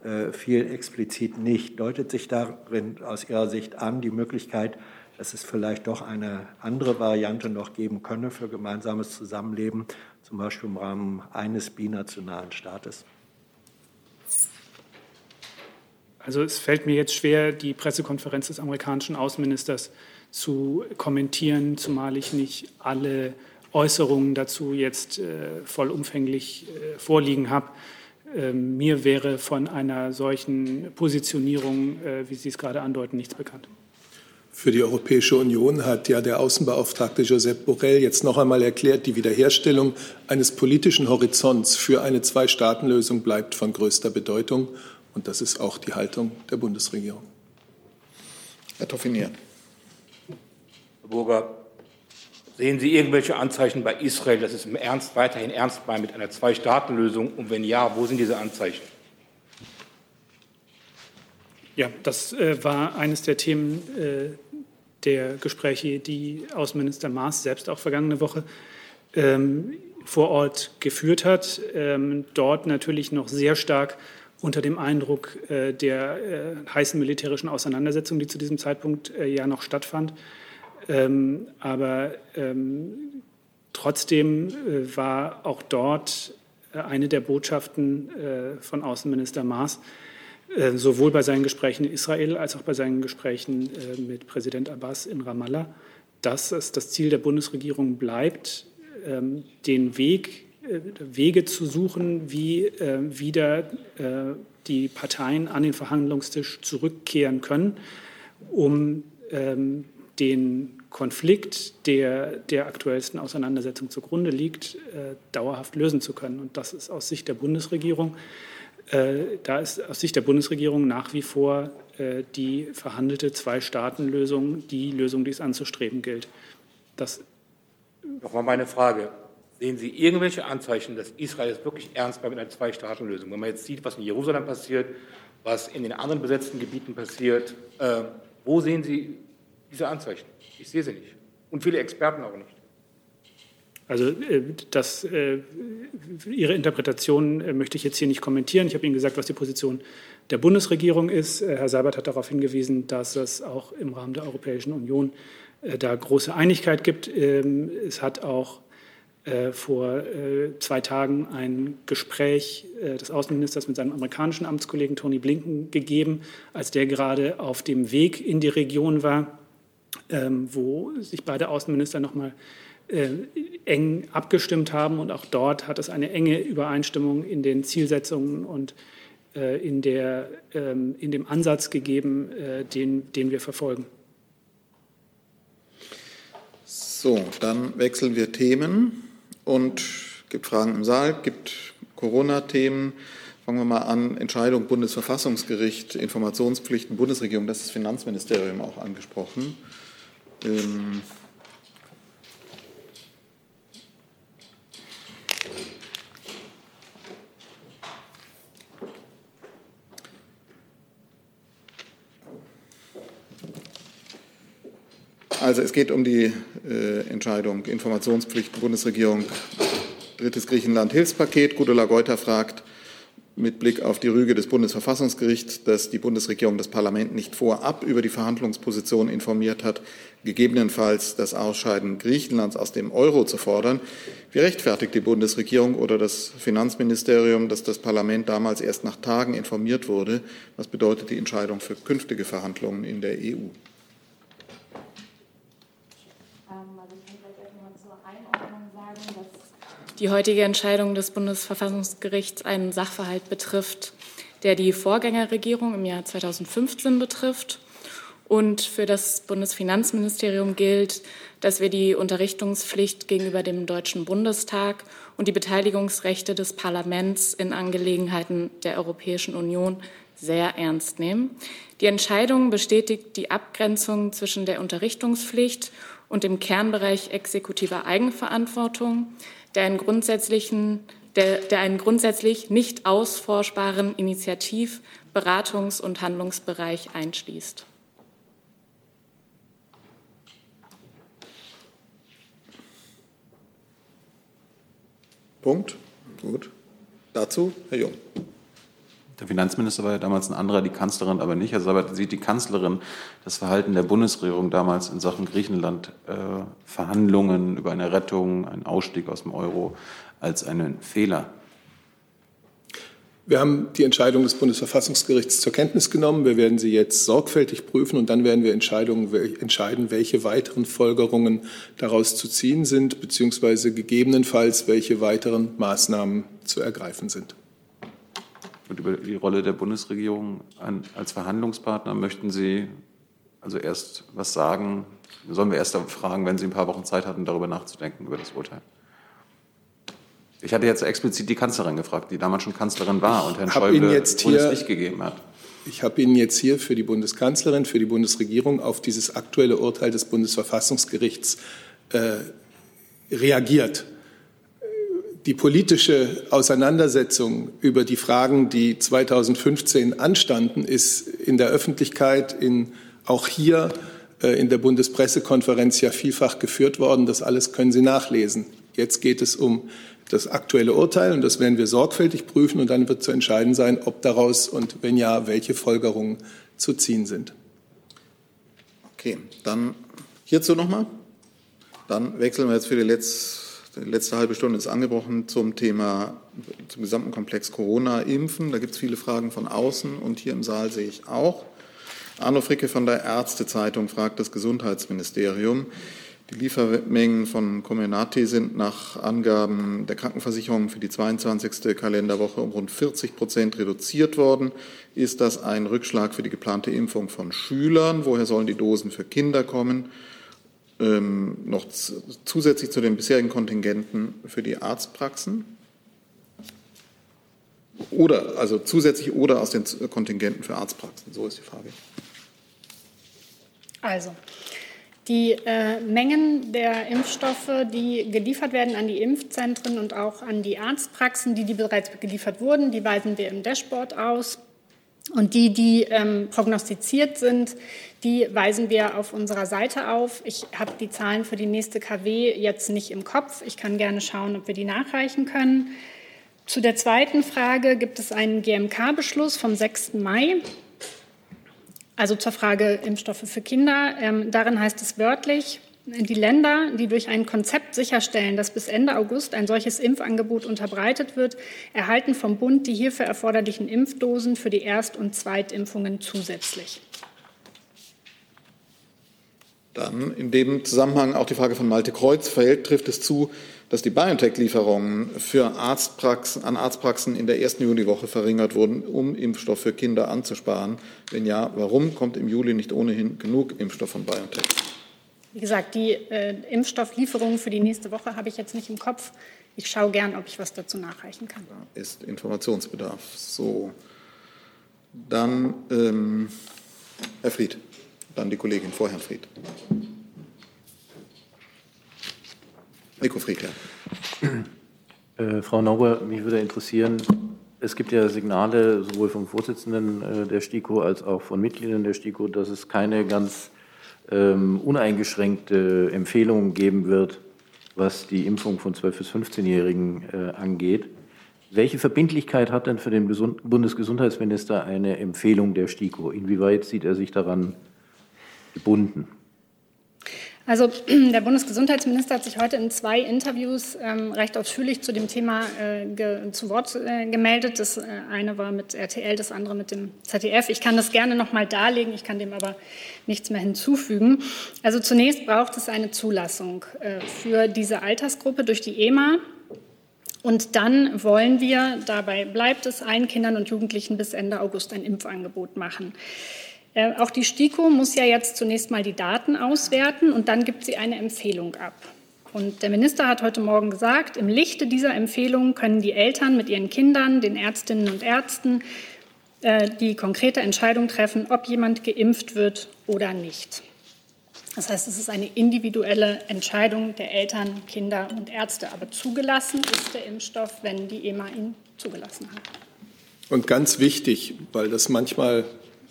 äh, fiel explizit nicht. Deutet sich darin aus Ihrer Sicht an die Möglichkeit, dass es vielleicht doch eine andere Variante noch geben könne für gemeinsames Zusammenleben, zum Beispiel im Rahmen eines binationalen Staates? Also es fällt mir jetzt schwer, die Pressekonferenz des amerikanischen Außenministers zu kommentieren, zumal ich nicht alle Äußerungen dazu jetzt äh, vollumfänglich äh, vorliegen habe. Ähm, mir wäre von einer solchen Positionierung, äh, wie Sie es gerade andeuten, nichts bekannt. Für die Europäische Union hat ja der Außenbeauftragte Josep Borrell jetzt noch einmal erklärt, die Wiederherstellung eines politischen Horizonts für eine Zwei-Staaten-Lösung bleibt von größter Bedeutung. Und das ist auch die Haltung der Bundesregierung. Herr Toffinier. Herr Burger, sehen Sie irgendwelche Anzeichen bei Israel, dass es im Ernst weiterhin ernst meint mit einer Zwei-Staaten-Lösung? Und wenn ja, wo sind diese Anzeichen? Ja, das äh, war eines der Themen äh, der Gespräche, die Außenminister Maas selbst auch vergangene Woche ähm, vor Ort geführt hat. Ähm, dort natürlich noch sehr stark unter dem Eindruck äh, der äh, heißen militärischen Auseinandersetzung, die zu diesem Zeitpunkt äh, ja noch stattfand. Ähm, aber ähm, trotzdem äh, war auch dort eine der Botschaften von Außenminister Maas, äh, sowohl bei seinen Gesprächen in Israel als auch bei seinen Gesprächen äh, mit Präsident Abbas in Ramallah, dass es das Ziel der Bundesregierung bleibt, ähm, den Weg, äh, Wege zu suchen, wie wieder die Parteien an den Verhandlungstisch zurückkehren können, um ähm, den Konflikt, der der aktuellsten Auseinandersetzung zugrunde liegt, dauerhaft lösen zu können. Und das ist aus Sicht der Bundesregierung äh, da ist aus Sicht der Bundesregierung nach wie vor äh, die verhandelte Zwei-Staaten-Lösung die Lösung, die es anzustreben gilt. Das Nochmal meine Frage. Sehen Sie irgendwelche Anzeichen, dass Israel es wirklich ernst meint mit einer Zwei-Staaten-Lösung? Wenn man jetzt sieht, was in Jerusalem passiert, was in den anderen besetzten Gebieten passiert, äh, wo sehen Sie diese Anzeichen? Ich sehe sie nicht. Und viele Experten auch nicht. Also äh, das, äh, Ihre Interpretation äh, möchte ich jetzt hier nicht kommentieren. Ich habe Ihnen gesagt, was die Position der Bundesregierung ist. Herr Seibert hat darauf hingewiesen, dass es auch im Rahmen der Europäischen Union da große Einigkeit gibt. Ähm, es hat auch vor zwei Tagen ein Gespräch des Außenministers mit seinem amerikanischen Amtskollegen Tony Blinken gegeben, als der gerade auf dem Weg in die Region war, ähm, wo sich beide Außenminister nochmal äh, eng abgestimmt haben. Und auch dort hat es eine enge Übereinstimmung in den Zielsetzungen und äh, in, der, ähm, in dem Ansatz gegeben, äh, den, den wir verfolgen. So, dann wechseln wir Themen und gibt Fragen im Saal, gibt Corona-Themen. Fangen wir mal an. Entscheidung Bundesverfassungsgericht, Informationspflichten Bundesregierung, das ist das Finanzministerium auch angesprochen. Ähm, Also es geht um die äh, Entscheidung Informationspflicht Bundesregierung, drittes Griechenland Hilfspaket. Gudula Geuter fragt, mit Blick auf die Rüge des Bundesverfassungsgerichts, dass die Bundesregierung das Parlament nicht vorab über die Verhandlungsposition informiert hat, gegebenenfalls das Ausscheiden Griechenlands aus dem Euro zu fordern. Wie rechtfertigt die Bundesregierung oder das Finanzministerium, dass das Parlament damals erst nach Tagen informiert wurde? Was bedeutet die Entscheidung für künftige Verhandlungen in der EU? Die heutige Entscheidung des Bundesverfassungsgerichts einen Sachverhalt betrifft, der die Vorgängerregierung im Jahr 2015 betrifft. Und für das Bundesfinanzministerium gilt, dass wir die Unterrichtungspflicht gegenüber dem Deutschen Bundestag und die Beteiligungsrechte des Parlaments in Angelegenheiten der Europäischen Union sehr ernst nehmen. Die Entscheidung bestätigt die Abgrenzung zwischen der Unterrichtungspflicht und dem Kernbereich exekutiver Eigenverantwortung, der einen grundsätzlichen der, der einen grundsätzlich nicht ausforschbaren Initiativ-, Beratungs- und Handlungsbereich einschließt. Punkt. Gut. Dazu Herr Jung. Der Finanzminister war ja damals ein anderer, die Kanzlerin aber nicht. Also aber sieht die Kanzlerin das Verhalten der Bundesregierung damals in Sachen Griechenland, äh, Verhandlungen über eine Rettung, einen Ausstieg aus dem Euro als einen Fehler? Wir haben die Entscheidung des Bundesverfassungsgerichts zur Kenntnis genommen. Wir werden sie jetzt sorgfältig prüfen und dann werden wir entscheiden, welche weiteren Folgerungen daraus zu ziehen sind, beziehungsweise gegebenenfalls welche weiteren Maßnahmen zu ergreifen sind. Und über die Rolle der Bundesregierung als Verhandlungspartner möchten Sie also erst was sagen? Sollen wir erst fragen, wenn Sie ein paar Wochen Zeit hatten, darüber nachzudenken, über das Urteil? Ich hatte jetzt explizit die Kanzlerin gefragt, die damals schon Kanzlerin war und Herrn Schäuble jetzt hier, es nicht gegeben hat. Ich habe Ihnen jetzt hier für die Bundeskanzlerin, für die Bundesregierung auf dieses aktuelle Urteil des Bundesverfassungsgerichts äh, reagiert die politische Auseinandersetzung über die Fragen, die 2015 anstanden, ist in der Öffentlichkeit, in, auch hier äh, in der Bundespressekonferenz ja vielfach geführt worden. Das alles können Sie nachlesen. Jetzt geht es um das aktuelle Urteil und das werden wir sorgfältig prüfen und dann wird zu entscheiden sein, ob daraus und wenn ja, welche Folgerungen zu ziehen sind. Okay, dann hierzu nochmal. Dann wechseln wir jetzt für die letzte letzte halbe Stunde ist angebrochen zum Thema, zum gesamten Komplex Corona, Impfen. Da gibt es viele Fragen von außen und hier im Saal sehe ich auch. Arno Fricke von der Ärztezeitung fragt das Gesundheitsministerium. Die Liefermengen von Comenati sind nach Angaben der Krankenversicherung für die 22. Kalenderwoche um rund 40 Prozent reduziert worden. Ist das ein Rückschlag für die geplante Impfung von Schülern? Woher sollen die Dosen für Kinder kommen? Ähm, noch zusätzlich zu den bisherigen Kontingenten für die Arztpraxen? Oder, also zusätzlich oder aus den Kontingenten für Arztpraxen? So ist die Frage. Also, die äh, Mengen der Impfstoffe, die geliefert werden an die Impfzentren und auch an die Arztpraxen, die, die bereits geliefert wurden, die weisen wir im Dashboard aus. Und die, die ähm, prognostiziert sind, die weisen wir auf unserer Seite auf. Ich habe die Zahlen für die nächste KW jetzt nicht im Kopf. Ich kann gerne schauen, ob wir die nachreichen können. Zu der zweiten Frage gibt es einen GMK-Beschluss vom 6. Mai, also zur Frage Impfstoffe für Kinder. Ähm, darin heißt es wörtlich, die Länder, die durch ein Konzept sicherstellen, dass bis Ende August ein solches Impfangebot unterbreitet wird, erhalten vom Bund die hierfür erforderlichen Impfdosen für die Erst- und Zweitimpfungen zusätzlich. Dann in dem Zusammenhang auch die Frage von Malte Kreuz. Verhält, trifft es zu, dass die BioNTech-Lieferungen für Arztpraxen, an Arztpraxen in der ersten Juliwoche verringert wurden, um Impfstoff für Kinder anzusparen? Wenn ja, warum kommt im Juli nicht ohnehin genug Impfstoff von BioNTech? Wie gesagt, die äh, Impfstofflieferungen für die nächste Woche habe ich jetzt nicht im Kopf. Ich schaue gern, ob ich was dazu nachreichen kann. Ist Informationsbedarf. So, dann ähm, Herr Fried, dann die Kollegin vor Herrn Fried. Nico Fried, ja. Äh, Frau Nauber, mich würde interessieren, es gibt ja Signale sowohl vom Vorsitzenden äh, der STIKO als auch von Mitgliedern der STIKO, dass es keine ganz ähm, uneingeschränkte Empfehlungen geben wird, was die Impfung von 12- bis 15-Jährigen äh, angeht. Welche Verbindlichkeit hat denn für den Bundesgesundheitsminister eine Empfehlung der STIKO? Inwieweit sieht er sich daran gebunden? Also [clears throat] der Bundesgesundheitsminister hat sich heute in zwei Interviews ähm, recht ausführlich zu dem Thema äh, ge, zu Wort äh, gemeldet. Das äh, eine war mit RTL, das andere mit dem ZDF. Ich kann das gerne noch mal darlegen, ich kann dem aber nichts mehr hinzufügen. Also zunächst braucht es eine Zulassung äh, für diese Altersgruppe durch die EMA. Und dann wollen wir, dabei bleibt es, allen Kindern und Jugendlichen bis Ende August ein Impfangebot machen. Äh, auch die STIKO muss ja jetzt zunächst mal die Daten auswerten und dann gibt sie eine Empfehlung ab. Und der Minister hat heute Morgen gesagt, im Lichte dieser Empfehlung können die Eltern mit ihren Kindern, den Ärztinnen und Ärzten äh, die konkrete Entscheidung treffen, ob jemand geimpft wird oder nicht. Das heißt, es ist eine individuelle Entscheidung der Eltern, Kinder und Ärzte. Aber zugelassen ist der Impfstoff, wenn die EMA ihn zugelassen hat. Und ganz wichtig, weil das manchmal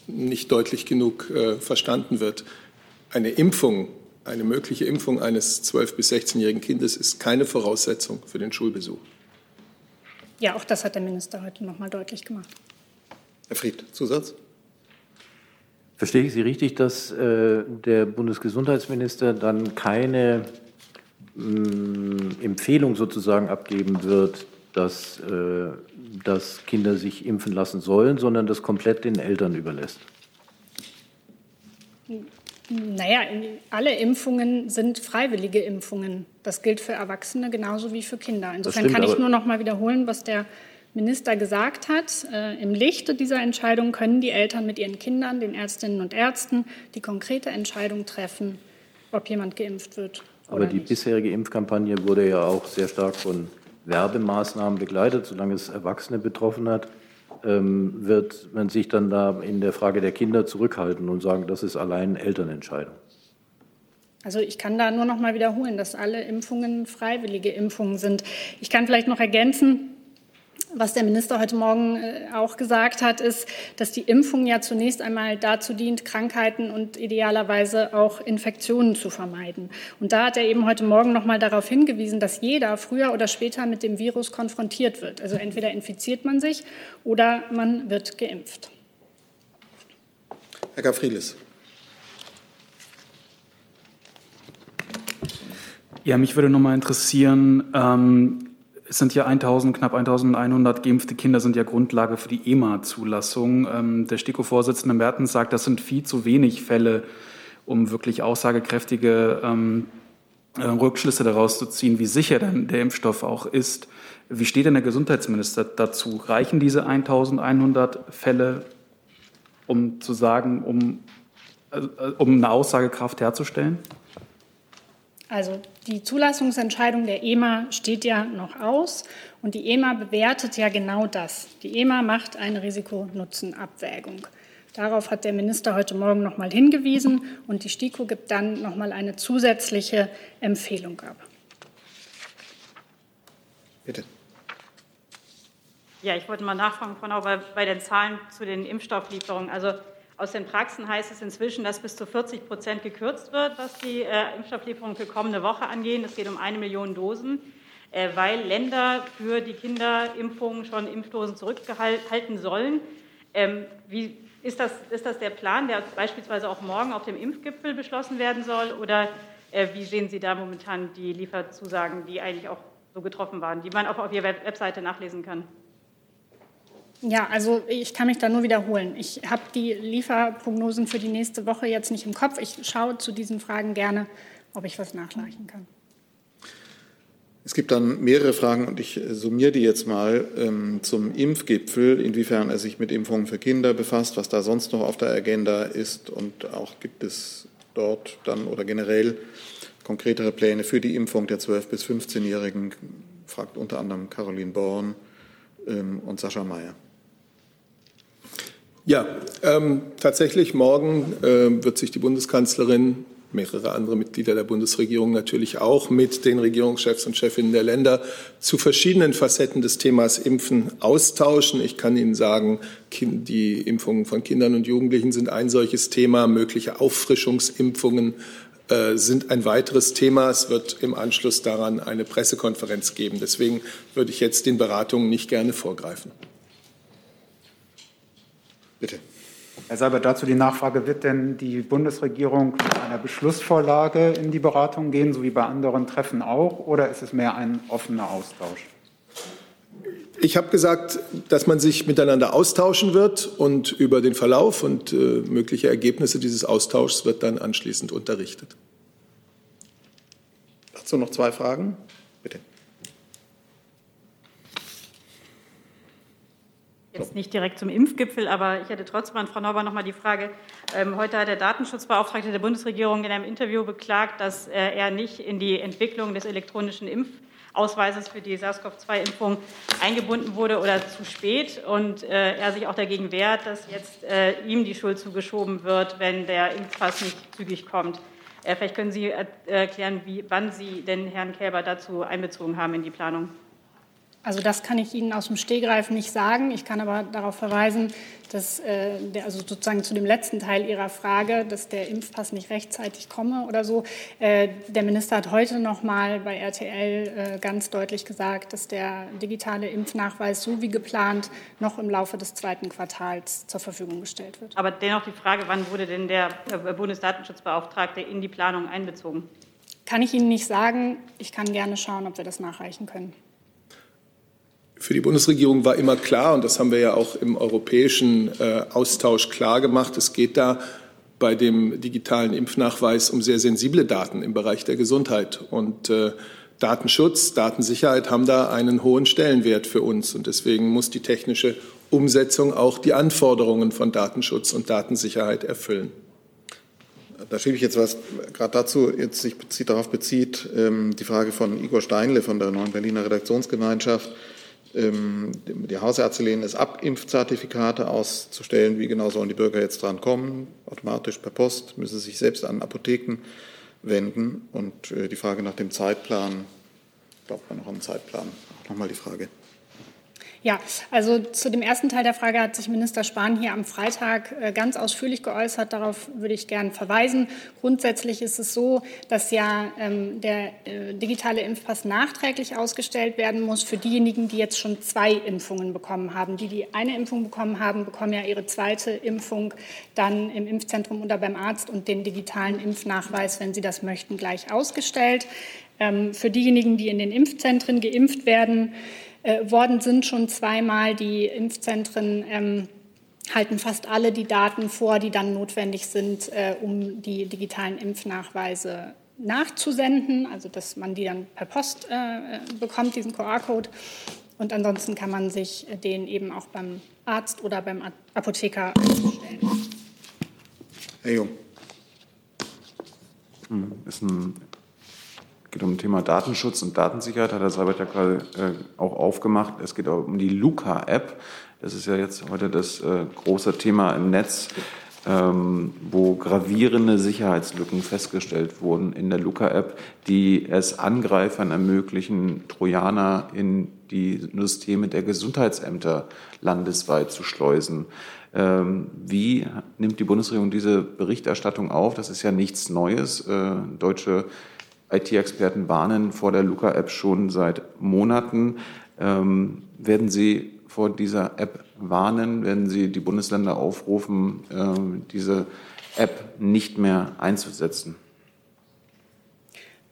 nicht deutlich genug äh, verstanden wird. Eine Impfung, eine mögliche Impfung eines 12- bis 16-jährigen Kindes ist keine Voraussetzung für den Schulbesuch. Ja, auch das hat der Minister heute noch mal deutlich gemacht. Herr Fried, Zusatz? Verstehe ich Sie richtig, dass äh, der Bundesgesundheitsminister dann keine mh, mm, Empfehlung sozusagen abgeben wird, dass, äh, dass Kinder sich impfen lassen sollen, sondern das komplett den Eltern überlässt? Naja, alle Impfungen sind freiwillige Impfungen. Das gilt für Erwachsene genauso wie für Kinder. Insofern stimmt, kann ich nur noch mal wiederholen, was der Minister gesagt hat. Äh, Im Lichte dieser Entscheidung können die Eltern mit ihren Kindern, den Ärztinnen und Ärzten, die konkrete Entscheidung treffen, ob jemand geimpft wird. Aber die nicht. bisherige Impfkampagne wurde ja auch sehr stark von Werbemaßnahmen begleitet, solange es Erwachsene betroffen hat, ähm, wird man sich dann da in der Frage der Kinder zurückhalten und sagen, das ist allein Elternentscheidung. Also ich kann da nur noch mal wiederholen, dass alle Impfungen freiwillige Impfungen sind. Ich kann vielleicht noch ergänzen, was der Minister heute Morgen äh, auch gesagt hat, ist, dass die Impfung ja zunächst einmal dazu dient, Krankheiten und idealerweise auch Infektionen zu vermeiden. Und da hat er eben heute Morgen noch mal darauf hingewiesen, dass jeder früher oder später mit dem Virus konfrontiert wird. Also entweder infiziert man sich oder man wird geimpft. Herr Gafrilis. Ja, mich würde noch mal interessieren, ähm, es sind ja 1000, knapp 1100 geimpfte Kinder sind ja Grundlage für die EMA-Zulassung. Ähm, der STIKO-Vorsitzende Mertens sagt, das sind viel zu wenig Fälle, um wirklich aussagekräftige ähm, äh, Rückschlüsse daraus zu ziehen, wie sicher denn der Impfstoff auch ist. Wie steht denn der Gesundheitsminister dazu? Reichen diese 1100 Fälle, um zu sagen, um, äh, um eine Aussagekraft herzustellen? Also die Zulassungsentscheidung der EMA steht ja noch aus und die EMA bewertet ja genau das. Die EMA macht eine Risiko-Nutzen-Abwägung. Darauf hat der Minister heute Morgen noch mal hingewiesen und die STIKO gibt dann noch mal eine zusätzliche Empfehlung ab. Bitte. Ja, ich wollte mal nachfragen, Frau Nau, bei den Zahlen zu den Impfstofflieferungen. Also aus den Praxen heißt es inzwischen, dass bis zu 40 Prozent gekürzt wird, was die äh, Impfstofflieferung für kommende Woche angeht. Es geht um eine Million Dosen, äh, weil Länder für die Kinderimpfungen schon Impfdosen zurückhalten sollen. Ähm, wie ist das, ist das der Plan, der beispielsweise auch morgen auf dem Impfgipfel beschlossen werden soll? Oder äh, wie sehen Sie da momentan die Lieferzusagen, die eigentlich auch so getroffen waren, die man auch auf Ihrer Webseite nachlesen kann? Ja, also ich kann mich da nur wiederholen. Ich habe die Lieferprognosen für die nächste Woche jetzt nicht im Kopf. Ich schaue zu diesen Fragen gerne, ob ich was nachreichen kann. Es gibt dann mehrere Fragen und ich summiere die jetzt mal ähm, zum Impfgipfel, inwiefern er sich mit Impfungen für Kinder befasst, was da sonst noch auf der Agenda ist und auch gibt es dort dann oder generell konkretere Pläne für die Impfung der 12- bis 15-Jährigen, fragt unter anderem Caroline Born ähm, und Sascha Mayer. Ja, ähm, tatsächlich morgen äh, wird sich die Bundeskanzlerin mehrere andere Mitglieder der Bundesregierung natürlich auch mit den Regierungschefs und Chefinnen der Länder zu verschiedenen Facetten des Themas Impfen austauschen. Ich kann Ihnen sagen, die Impfungen von Kindern und Jugendlichen sind ein solches Thema. Mögliche Auffrischungsimpfungen äh, sind ein weiteres Thema. Es wird im Anschluss daran eine Pressekonferenz geben. Deswegen würde ich jetzt den Beratungen nicht gerne vorgreifen. Bitte. Herr Seibert, dazu die Nachfrage, wird denn die Bundesregierung mit einer Beschlussvorlage in die Beratung gehen, so wie bei anderen Treffen auch, oder ist es mehr ein offener Austausch? Ich habe gesagt, dass man sich miteinander austauschen wird und über den Verlauf und äh, mögliche Ergebnisse dieses Austauschs wird dann anschließend unterrichtet. Dazu noch zwei Fragen. Jetzt nicht direkt zum Impfgipfel, aber ich hätte trotzdem an Frau Neuber noch mal die Frage. Ähm, heute hat der Datenschutzbeauftragte der Bundesregierung in einem Interview beklagt, dass er nicht in die Entwicklung des elektronischen Impfgipfels Ausweises für die SARS-CoV-2-Impfung eingebunden wurde oder zu spät und äh, er sich auch dagegen wehrt, dass jetzt äh, ihm die Schuld zugeschoben wird, wenn der Impfpass nicht zügig kommt. Äh, vielleicht können Sie erklären, wie, wann Sie den Herrn Kälber dazu einbezogen haben in die Planung. Also das kann ich Ihnen aus dem Stegreif nicht sagen. Ich kann aber darauf verweisen, dass äh, der, also sozusagen zu dem letzten Teil Ihrer Frage, dass der Impfpass nicht rechtzeitig komme oder so. Äh, der Minister hat heute noch mal bei RTL äh, ganz deutlich gesagt, dass der digitale Impfnachweis so wie geplant noch im Laufe des zweiten Quartals zur Verfügung gestellt wird. Aber dennoch die Frage, wann wurde denn der äh, Bundesdatenschutzbeauftragte in die Planung einbezogen? Kann ich Ihnen nicht sagen. Ich kann gerne schauen, ob wir das nachreichen können. Für die Bundesregierung war immer klar, und das haben wir ja auch im europäischen äh, Austausch klar gemacht, es geht da bei dem digitalen Impfnachweis um sehr sensible Daten im Bereich der Gesundheit. Und äh, Datenschutz, Datensicherheit haben da einen hohen Stellenwert für uns. Und deswegen muss die technische Umsetzung auch die Anforderungen von Datenschutz und Datensicherheit erfüllen. Da schiebe ich jetzt was gerade dazu, jetzt sich bezieht, darauf bezieht, ähm, die Frage von Igor Steinle von der Neuen Berliner Redaktionsgemeinschaft. Ähm, die Hausärzte lehnen es ab, Impfzertifikate auszustellen. Wie genau sollen die Bürger jetzt dran kommen? Automatisch per Post, müssen sie sich selbst an Apotheken wenden. Und äh, die Frage nach dem Zeitplan, glaubt man noch am Zeitplan? Auch nochmal die Frage. Ja, also zu dem ersten Teil der Frage hat sich Minister Spahn hier am Freitag äh, ganz ausführlich geäußert. Darauf würde ich gerne verweisen. Grundsätzlich ist es so, dass ja ähm, der äh, digitale Impfpass nachträglich ausgestellt werden muss für diejenigen, die jetzt schon zwei Impfungen bekommen haben. Die, die eine Impfung bekommen haben, bekommen ja ihre zweite Impfung dann im Impfzentrum oder beim Arzt und den digitalen Impfnachweis, wenn sie das möchten, gleich ausgestellt. Ähm, für diejenigen, die in den Impfzentren geimpft werden, äh, worden sind schon zweimal. Die Impfzentren ähm, halten fast alle die Daten vor, die dann notwendig sind, äh, um die digitalen Impfnachweise nachzusenden, also dass man die dann per Post äh, bekommt, diesen QR-Code. Und ansonsten kann man sich den eben auch beim Arzt oder beim Apotheker stellen. Herr Jung. Hm, ist ein geht um das Thema Datenschutz und Datensicherheit, hat Herr Seibert gerade äh, auch aufgemacht. Es geht auch um die Luca-App. Das ist ja jetzt heute das äh, große Thema im Netz, ähm, wo gravierende Sicherheitslücken festgestellt wurden in der Luca-App, die es Angreifern ermöglichen, Trojaner in die Systeme der Gesundheitsämter landesweit zu schleusen. Ähm, wie nimmt die Bundesregierung diese Berichterstattung auf? Das ist ja nichts Neues. Äh, deutsche IT-Experten warnen vor der Luca-App schon seit Monaten. Ähm, werden Sie vor dieser App warnen? Werden Sie die Bundesländer aufrufen, äh, diese App nicht mehr einzusetzen?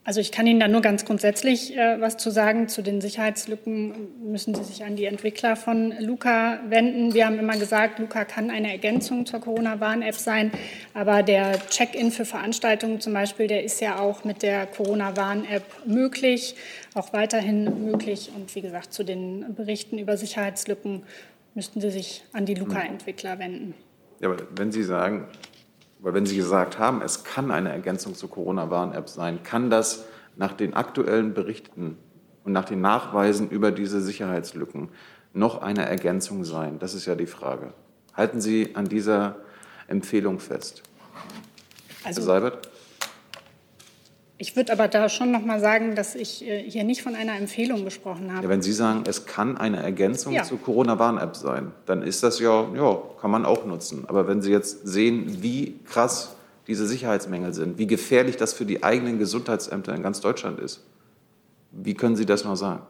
Also ich kann Ihnen da nur ganz grundsätzlich äh, was zu sagen. Zu den Sicherheitslücken müssen Sie sich an die Entwickler von Luca wenden. Wir haben immer gesagt, Luca kann eine Ergänzung zur Corona-Warn-App sein. Aber der Check-in für Veranstaltungen zum Beispiel, der ist ja auch mit der Corona-Warn-App möglich, auch weiterhin möglich. Und wie gesagt, zu den Berichten über Sicherheitslücken müssten Sie sich an die Luca-Entwickler wenden. Ja, aber wenn Sie sagen, weil wenn Sie gesagt haben, es kann eine Ergänzung zur Corona-Warn-App sein, kann das nach den aktuellen Berichten und nach den Nachweisen über diese Sicherheitslücken noch eine Ergänzung sein? Das ist ja die Frage. Halten Sie an dieser Empfehlung fest? Also, Herr Seibert? Ich würde aber da schon noch mal sagen, dass ich äh, hier nicht von einer Empfehlung gesprochen habe. Ja, wenn Sie sagen, es kann eine Ergänzung Ja. zur Corona-Warn-App sein, dann ist das ja, ja, kann man auch nutzen. Aber wenn Sie jetzt sehen, wie krass diese Sicherheitsmängel sind, wie gefährlich das für die eigenen Gesundheitsämter in ganz Deutschland ist, wie können Sie das noch sagen?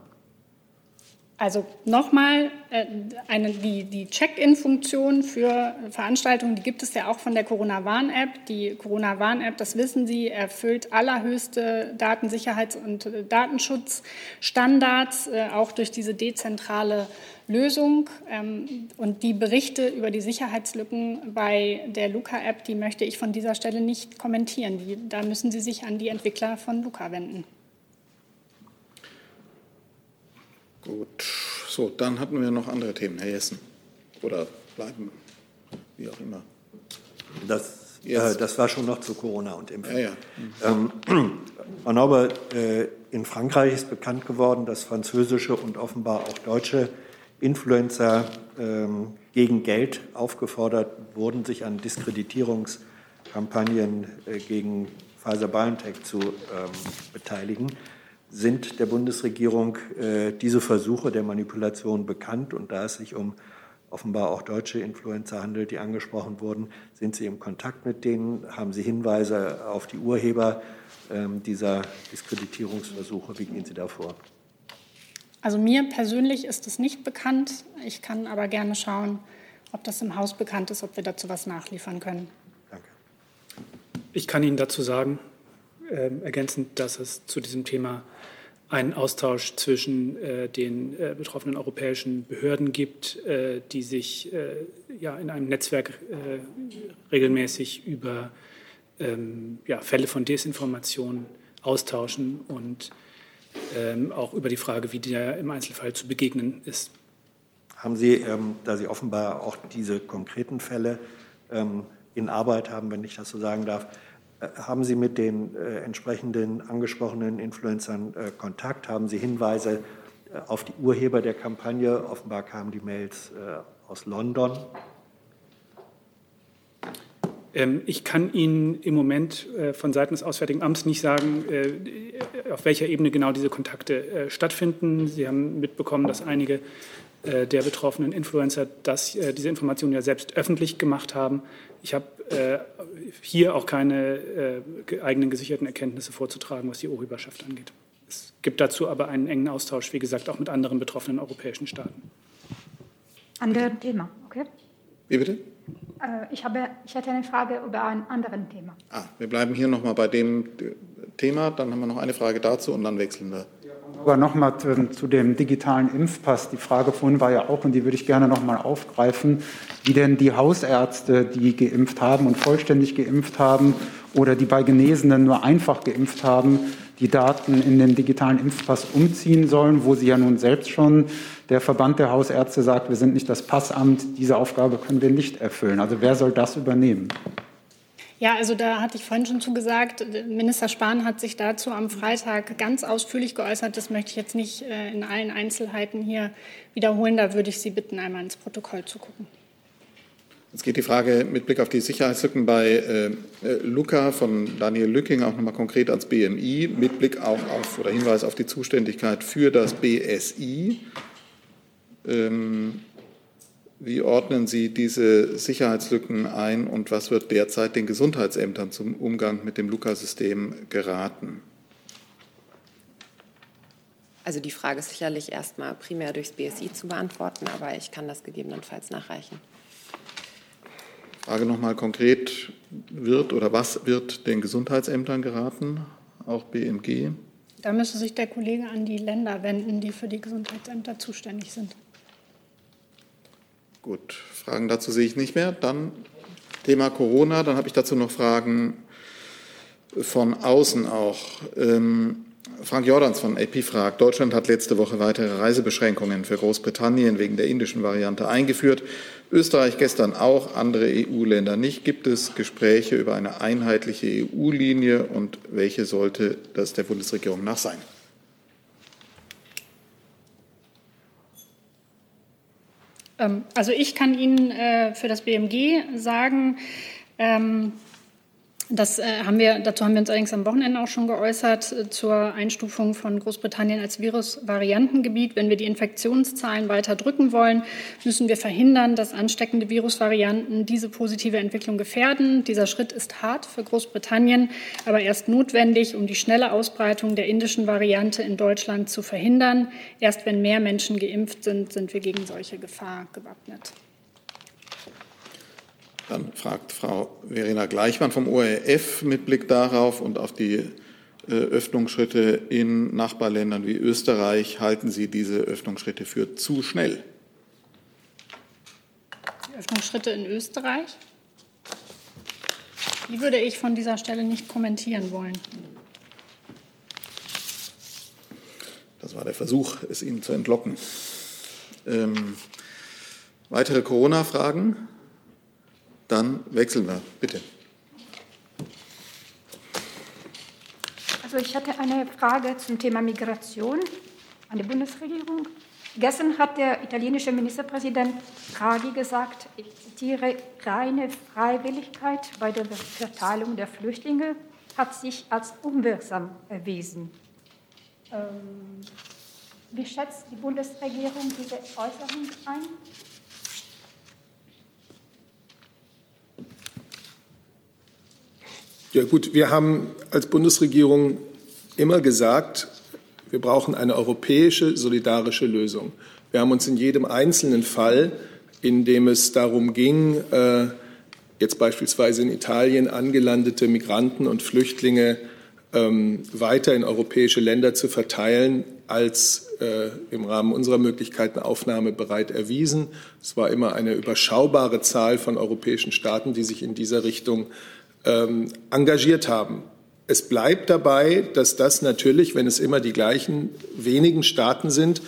Also nochmal, äh, eine, die, die Check-in-Funktion für Veranstaltungen, die gibt es ja auch von der Corona-Warn-App. Die Corona-Warn-App, das wissen Sie, erfüllt allerhöchste Datensicherheits- und äh, Datenschutzstandards, äh, auch durch diese dezentrale Lösung. Ähm, Und die Berichte über die Sicherheitslücken bei der Luca-App, die möchte ich von dieser Stelle nicht kommentieren. Die, da müssen Sie sich an die Entwickler von Luca wenden. Gut, so, dann hatten wir noch andere Themen, Herr Jessen. Oder bleiben, wie auch immer. Das, äh, das war schon noch zu Corona und Impfen. Ja, ja. Ähm, [clears throat] Frau Nauber, äh, in Frankreich ist bekannt geworden, dass französische und offenbar auch deutsche Influencer ähm, gegen Geld aufgefordert wurden, sich an Diskreditierungskampagnen äh, gegen Pfizer-BioNTech zu ähm, beteiligen. Sind der Bundesregierung äh, diese Versuche der Manipulation bekannt? Und da es sich um offenbar auch deutsche Influencer handelt, die angesprochen wurden, sind Sie im Kontakt mit denen? Haben Sie Hinweise auf die Urheber ähm, dieser Diskreditierungsversuche? Wie gehen Sie da vor? Also mir persönlich ist es nicht bekannt. Ich kann aber gerne schauen, ob das im Haus bekannt ist, ob wir dazu was nachliefern können. Ich kann Ihnen dazu sagen, ergänzend, dass es zu diesem Thema einen Austausch zwischen äh, den äh, betroffenen europäischen Behörden gibt, äh, die sich äh, ja, in einem Netzwerk äh, regelmäßig über ähm, ja, Fälle von Desinformation austauschen und ähm, auch über die Frage, wie der im Einzelfall zu begegnen ist. Haben Sie, ähm, da Sie offenbar auch diese konkreten Fälle ähm, in Arbeit haben, wenn ich das so sagen darf, haben Sie mit den äh, entsprechenden angesprochenen Influencern äh, Kontakt? Haben Sie Hinweise äh, auf die Urheber der Kampagne? Offenbar kamen die Mails äh, aus London. Ähm, Ich kann Ihnen im Moment äh, von Seiten des Auswärtigen Amts nicht sagen, äh, auf welcher Ebene genau diese Kontakte äh, stattfinden. Sie haben mitbekommen, dass einige äh, der betroffenen Influencer das, äh, diese Informationen ja selbst öffentlich gemacht haben. Ich habe äh, hier auch keine äh, ge- eigenen gesicherten Erkenntnisse vorzutragen, was die Urheberschaft angeht. Es gibt dazu aber einen engen Austausch, wie gesagt, auch mit anderen betroffenen europäischen Staaten. Anderes Thema, okay? Wie bitte? Äh, Ich, habe, ich hätte eine Frage über ein anderes Thema. Ah, wir bleiben hier nochmal bei dem Thema, dann haben wir noch eine Frage dazu und dann wechseln wir. Aber nochmal zu, zu dem digitalen Impfpass. Die Frage vorhin war ja auch, und die würde ich gerne nochmal aufgreifen, wie denn die Hausärzte, die geimpft haben und vollständig geimpft haben oder die bei Genesenen nur einfach geimpft haben, die Daten in den digitalen Impfpass umziehen sollen, wo sie ja nun selbst schon, der Verband der Hausärzte sagt, wir sind nicht das Passamt, diese Aufgabe können wir nicht erfüllen. Also wer soll das übernehmen? Ja, also da hatte ich vorhin schon zugesagt, Minister Spahn hat sich dazu am Freitag ganz ausführlich geäußert. Das möchte ich jetzt nicht äh, in allen Einzelheiten hier wiederholen. Da würde ich Sie bitten, einmal ins Protokoll zu gucken. Jetzt geht die Frage mit Blick auf die Sicherheitslücken bei äh, äh, Luca von Daniel Lücking auch nochmal konkret ans BMI, mit Blick auch auf oder Hinweis auf die Zuständigkeit für das BSI. Ähm, wie ordnen Sie diese Sicherheitslücken ein und was wird derzeit den Gesundheitsämtern zum Umgang mit dem Luca-System geraten? Also die Frage ist sicherlich erstmal primär durchs BSI zu beantworten, aber ich kann das gegebenenfalls nachreichen. Frage nochmal konkret, wird oder was wird den Gesundheitsämtern geraten, auch BMG? Da müsste sich der Kollege an die Länder wenden, die für die Gesundheitsämter zuständig sind. Gut, Fragen dazu sehe ich nicht mehr. Dann Thema Corona. Dann habe ich dazu noch Fragen von außen auch. Ähm, Frank Jordans von AP fragt, Deutschland hat letzte Woche weitere Reisebeschränkungen für Großbritannien wegen der indischen Variante eingeführt. Österreich gestern auch, andere EU-Länder nicht. Gibt es Gespräche über eine einheitliche EU-Linie und welche sollte das der Bundesregierung nach sein? Also ich kann Ihnen äh, für das BMG sagen, ähm, Das, äh, haben wir, dazu haben wir uns allerdings am Wochenende auch schon geäußert äh, zur Einstufung von Großbritannien als Virusvariantengebiet. Wenn wir die Infektionszahlen weiter drücken wollen, müssen wir verhindern, dass ansteckende Virusvarianten diese positive Entwicklung gefährden. Dieser Schritt ist hart für Großbritannien, aber erst notwendig, um die schnelle Ausbreitung der indischen Variante in Deutschland zu verhindern. Erst wenn mehr Menschen geimpft sind, sind wir gegen solche Gefahr gewappnet. Dann fragt Frau Verena Gleichmann vom ORF mit Blick darauf und auf die äh, Öffnungsschritte in Nachbarländern wie Österreich. Halten Sie diese Öffnungsschritte für zu schnell? Die Öffnungsschritte in Österreich? Die würde ich von dieser Stelle nicht kommentieren wollen. Das war der Versuch, es Ihnen zu entlocken. Ähm, weitere Corona-Fragen? Dann wechseln wir, bitte. Also ich hatte eine Frage zum Thema Migration an die Bundesregierung. Gestern hat der italienische Ministerpräsident Draghi gesagt, ich zitiere, reine Freiwilligkeit bei der Verteilung der Flüchtlinge hat sich als unwirksam erwiesen. Ähm, wie schätzt die Bundesregierung diese Äußerung ein? Ja gut, wir haben als Bundesregierung immer gesagt, wir brauchen eine europäische solidarische Lösung. Wir haben uns in jedem einzelnen Fall, in dem es darum ging, äh, jetzt beispielsweise in Italien angelandete Migranten und Flüchtlinge ähm, weiter in europäische Länder zu verteilen, als äh, im Rahmen unserer Möglichkeiten aufnahmebereit erwiesen. Es war immer eine überschaubare Zahl von europäischen Staaten, die sich in dieser Richtung ähm, engagiert haben. Es bleibt dabei, dass das natürlich, wenn es immer die gleichen wenigen Staaten sind,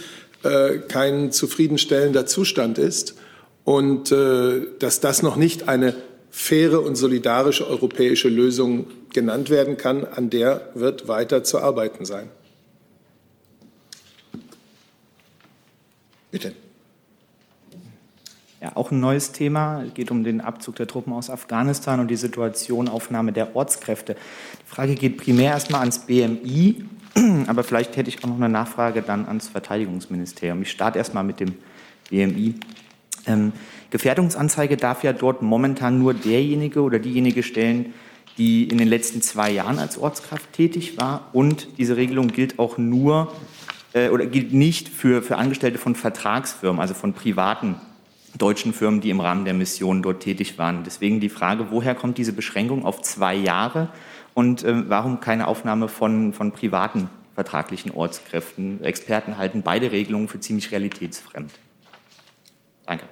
äh, kein zufriedenstellender Zustand ist und äh, dass das noch nicht eine faire und solidarische europäische Lösung genannt werden kann, an der wird weiter zu arbeiten sein. Bitte. Ja, auch ein neues Thema. Es geht um den Abzug der Truppen aus Afghanistan und die Situation Aufnahme der Ortskräfte. Die Frage geht primär erstmal ans BMI, [clears throat] aber vielleicht hätte ich auch noch eine Nachfrage dann ans Verteidigungsministerium. Ich starte erstmal mit dem BMI. Ähm, Gefährdungsanzeige darf ja dort momentan nur derjenige oder diejenige stellen, die in den letzten zwei Jahren als Ortskraft tätig war. Und diese Regelung gilt auch nur äh, oder gilt nicht für, für Angestellte von Vertragsfirmen, also von privaten deutschen Firmen, die im Rahmen der Mission dort tätig waren. Deswegen die Frage, woher kommt diese Beschränkung auf zwei Jahre und äh, warum keine Aufnahme von, von privaten vertraglichen Ortskräften? Experten halten beide Regelungen für ziemlich realitätsfremd. Danke.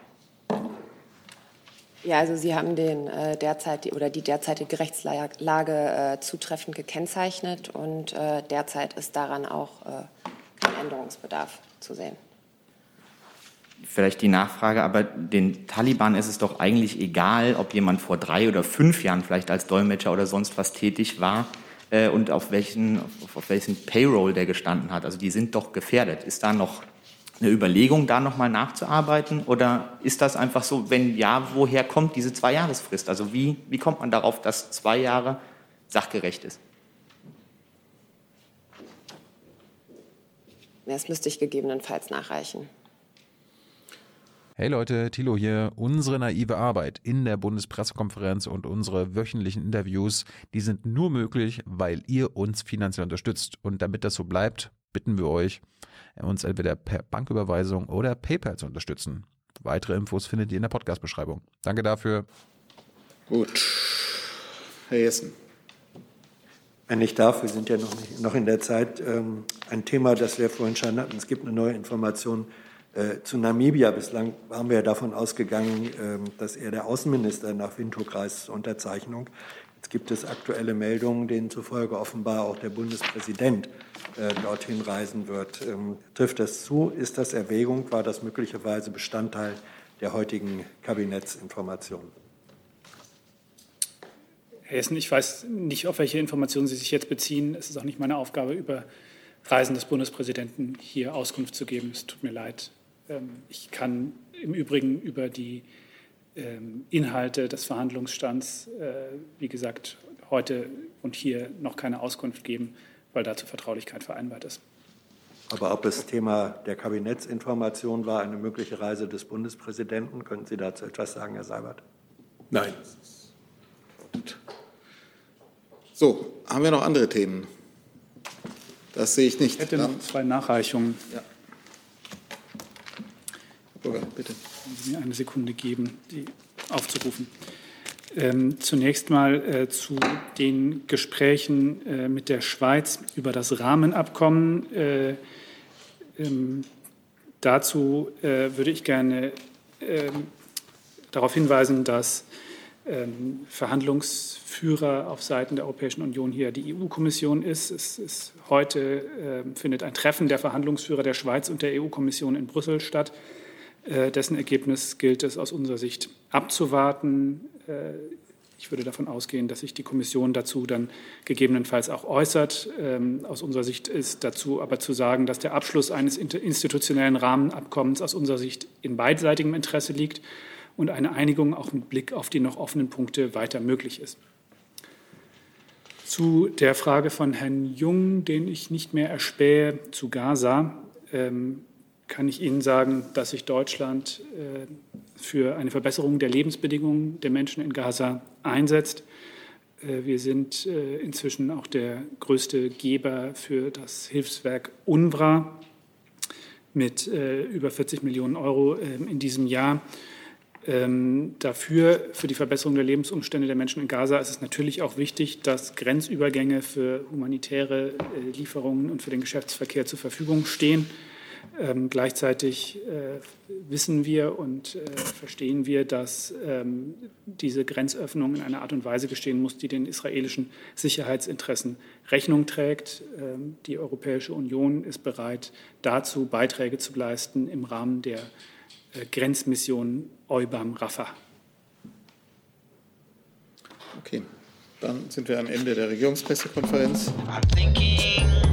Ja, also Sie haben den äh, derzeit oder die derzeitige Rechtslage äh, zutreffend gekennzeichnet und äh, derzeit ist daran auch äh, kein Änderungsbedarf zu sehen vielleicht die Nachfrage, aber den Taliban ist es doch eigentlich egal, ob jemand vor drei oder fünf Jahren vielleicht als Dolmetscher oder sonst was tätig war äh, und auf welchen, auf, auf welchen Payroll der gestanden hat. Also die sind doch gefährdet. Ist da noch eine Überlegung, da nochmal nachzuarbeiten? Oder ist das einfach so, wenn ja, woher kommt diese Zwei-Jahresfrist? Also wie, wie kommt man darauf, dass zwei Jahre sachgerecht ist? Das müsste ich gegebenenfalls nachreichen. Hey Leute, Thilo hier. Unsere naive Arbeit in der Bundespressekonferenz und unsere wöchentlichen Interviews, die sind nur möglich, weil ihr uns finanziell unterstützt. Und damit das so bleibt, bitten wir euch, uns entweder per Banküberweisung oder PayPal zu unterstützen. Weitere Infos findet ihr in der Podcast-Beschreibung. Danke dafür. Gut. Herr Jessen. Wenn ich darf, wir sind ja noch, nicht, noch in der Zeit. Ähm, ein Thema, das wir vorhin schon hatten. Es gibt eine neue Information zu Namibia bislang waren wir davon ausgegangen, äh, dass er der Außenminister nach Windhoek reist zur Unterzeichnung. Jetzt gibt es aktuelle Meldungen, denen zufolge offenbar auch der Bundespräsident äh, dorthin reisen wird. Ähm, trifft das zu? Ist das Erwägung? War das möglicherweise Bestandteil der heutigen Kabinettsinformationen? Herr Hessen, ich weiß nicht, auf welche Informationen Sie sich jetzt beziehen. Es ist auch nicht meine Aufgabe, über Reisen des Bundespräsidenten hier Auskunft zu geben. Es tut mir leid. Ähm, ich kann im Übrigen über die ähm, Inhalte des Verhandlungsstands, äh, wie gesagt, heute und hier noch keine Auskunft geben, weil dazu Vertraulichkeit vereinbart ist. Aber ob es Thema der Kabinettsinformation war, eine mögliche Reise des Bundespräsidenten, können Sie dazu etwas sagen, Herr Seibert? Nein. So, haben wir noch andere Themen? Das sehe ich nicht. Ich hätte noch zwei Nachreichungen. Ja. Bürger, bitte. Wenn Sie mir eine Sekunde geben, die aufzurufen. Ähm, zunächst mal äh, zu den Gesprächen äh, mit der Schweiz über das Rahmenabkommen. Äh, ähm, dazu äh, würde ich gerne ähm, darauf hinweisen, dass ähm, Verhandlungsführer auf Seiten der Europäischen Union hier die EU-Kommission ist. Es ist heute ähm, findet ein Treffen der Verhandlungsführer der Schweiz und der EU-Kommission in Brüssel statt. Äh, dessen Ergebnis gilt es aus unserer Sicht abzuwarten. Äh, ich würde davon ausgehen, dass sich die Kommission dazu dann gegebenenfalls auch äußert. Ähm, aus unserer Sicht ist dazu aber zu sagen, dass der Abschluss eines institutionellen Rahmenabkommens aus unserer Sicht in beidseitigem Interesse liegt und eine Einigung auch mit Blick auf die noch offenen Punkte weiter möglich ist. Zu der Frage von Herrn Jung, den ich nicht mehr erspähe, zu Gaza. Ähm, kann ich Ihnen sagen, dass sich Deutschland äh, für eine Verbesserung der Lebensbedingungen der Menschen in Gaza einsetzt. Äh, wir sind äh, inzwischen auch der größte Geber für das Hilfswerk UNRWA mit über 40 Millionen Euro ähm, in diesem Jahr. Ähm, dafür, für die Verbesserung der Lebensumstände der Menschen in Gaza, ist es natürlich auch wichtig, dass Grenzübergänge für humanitäre Lieferungen und für den Geschäftsverkehr zur Verfügung stehen. Ähm, gleichzeitig äh, wissen wir und äh, verstehen wir, dass ähm, diese Grenzöffnung in einer Art und Weise geschehen muss, die den israelischen Sicherheitsinteressen Rechnung trägt. Ähm, die Europäische Union ist bereit, dazu Beiträge zu leisten im Rahmen der äh, Grenzmission EUBAM Rafah. Okay, dann sind wir am Ende der Regierungspressekonferenz. I'm thinking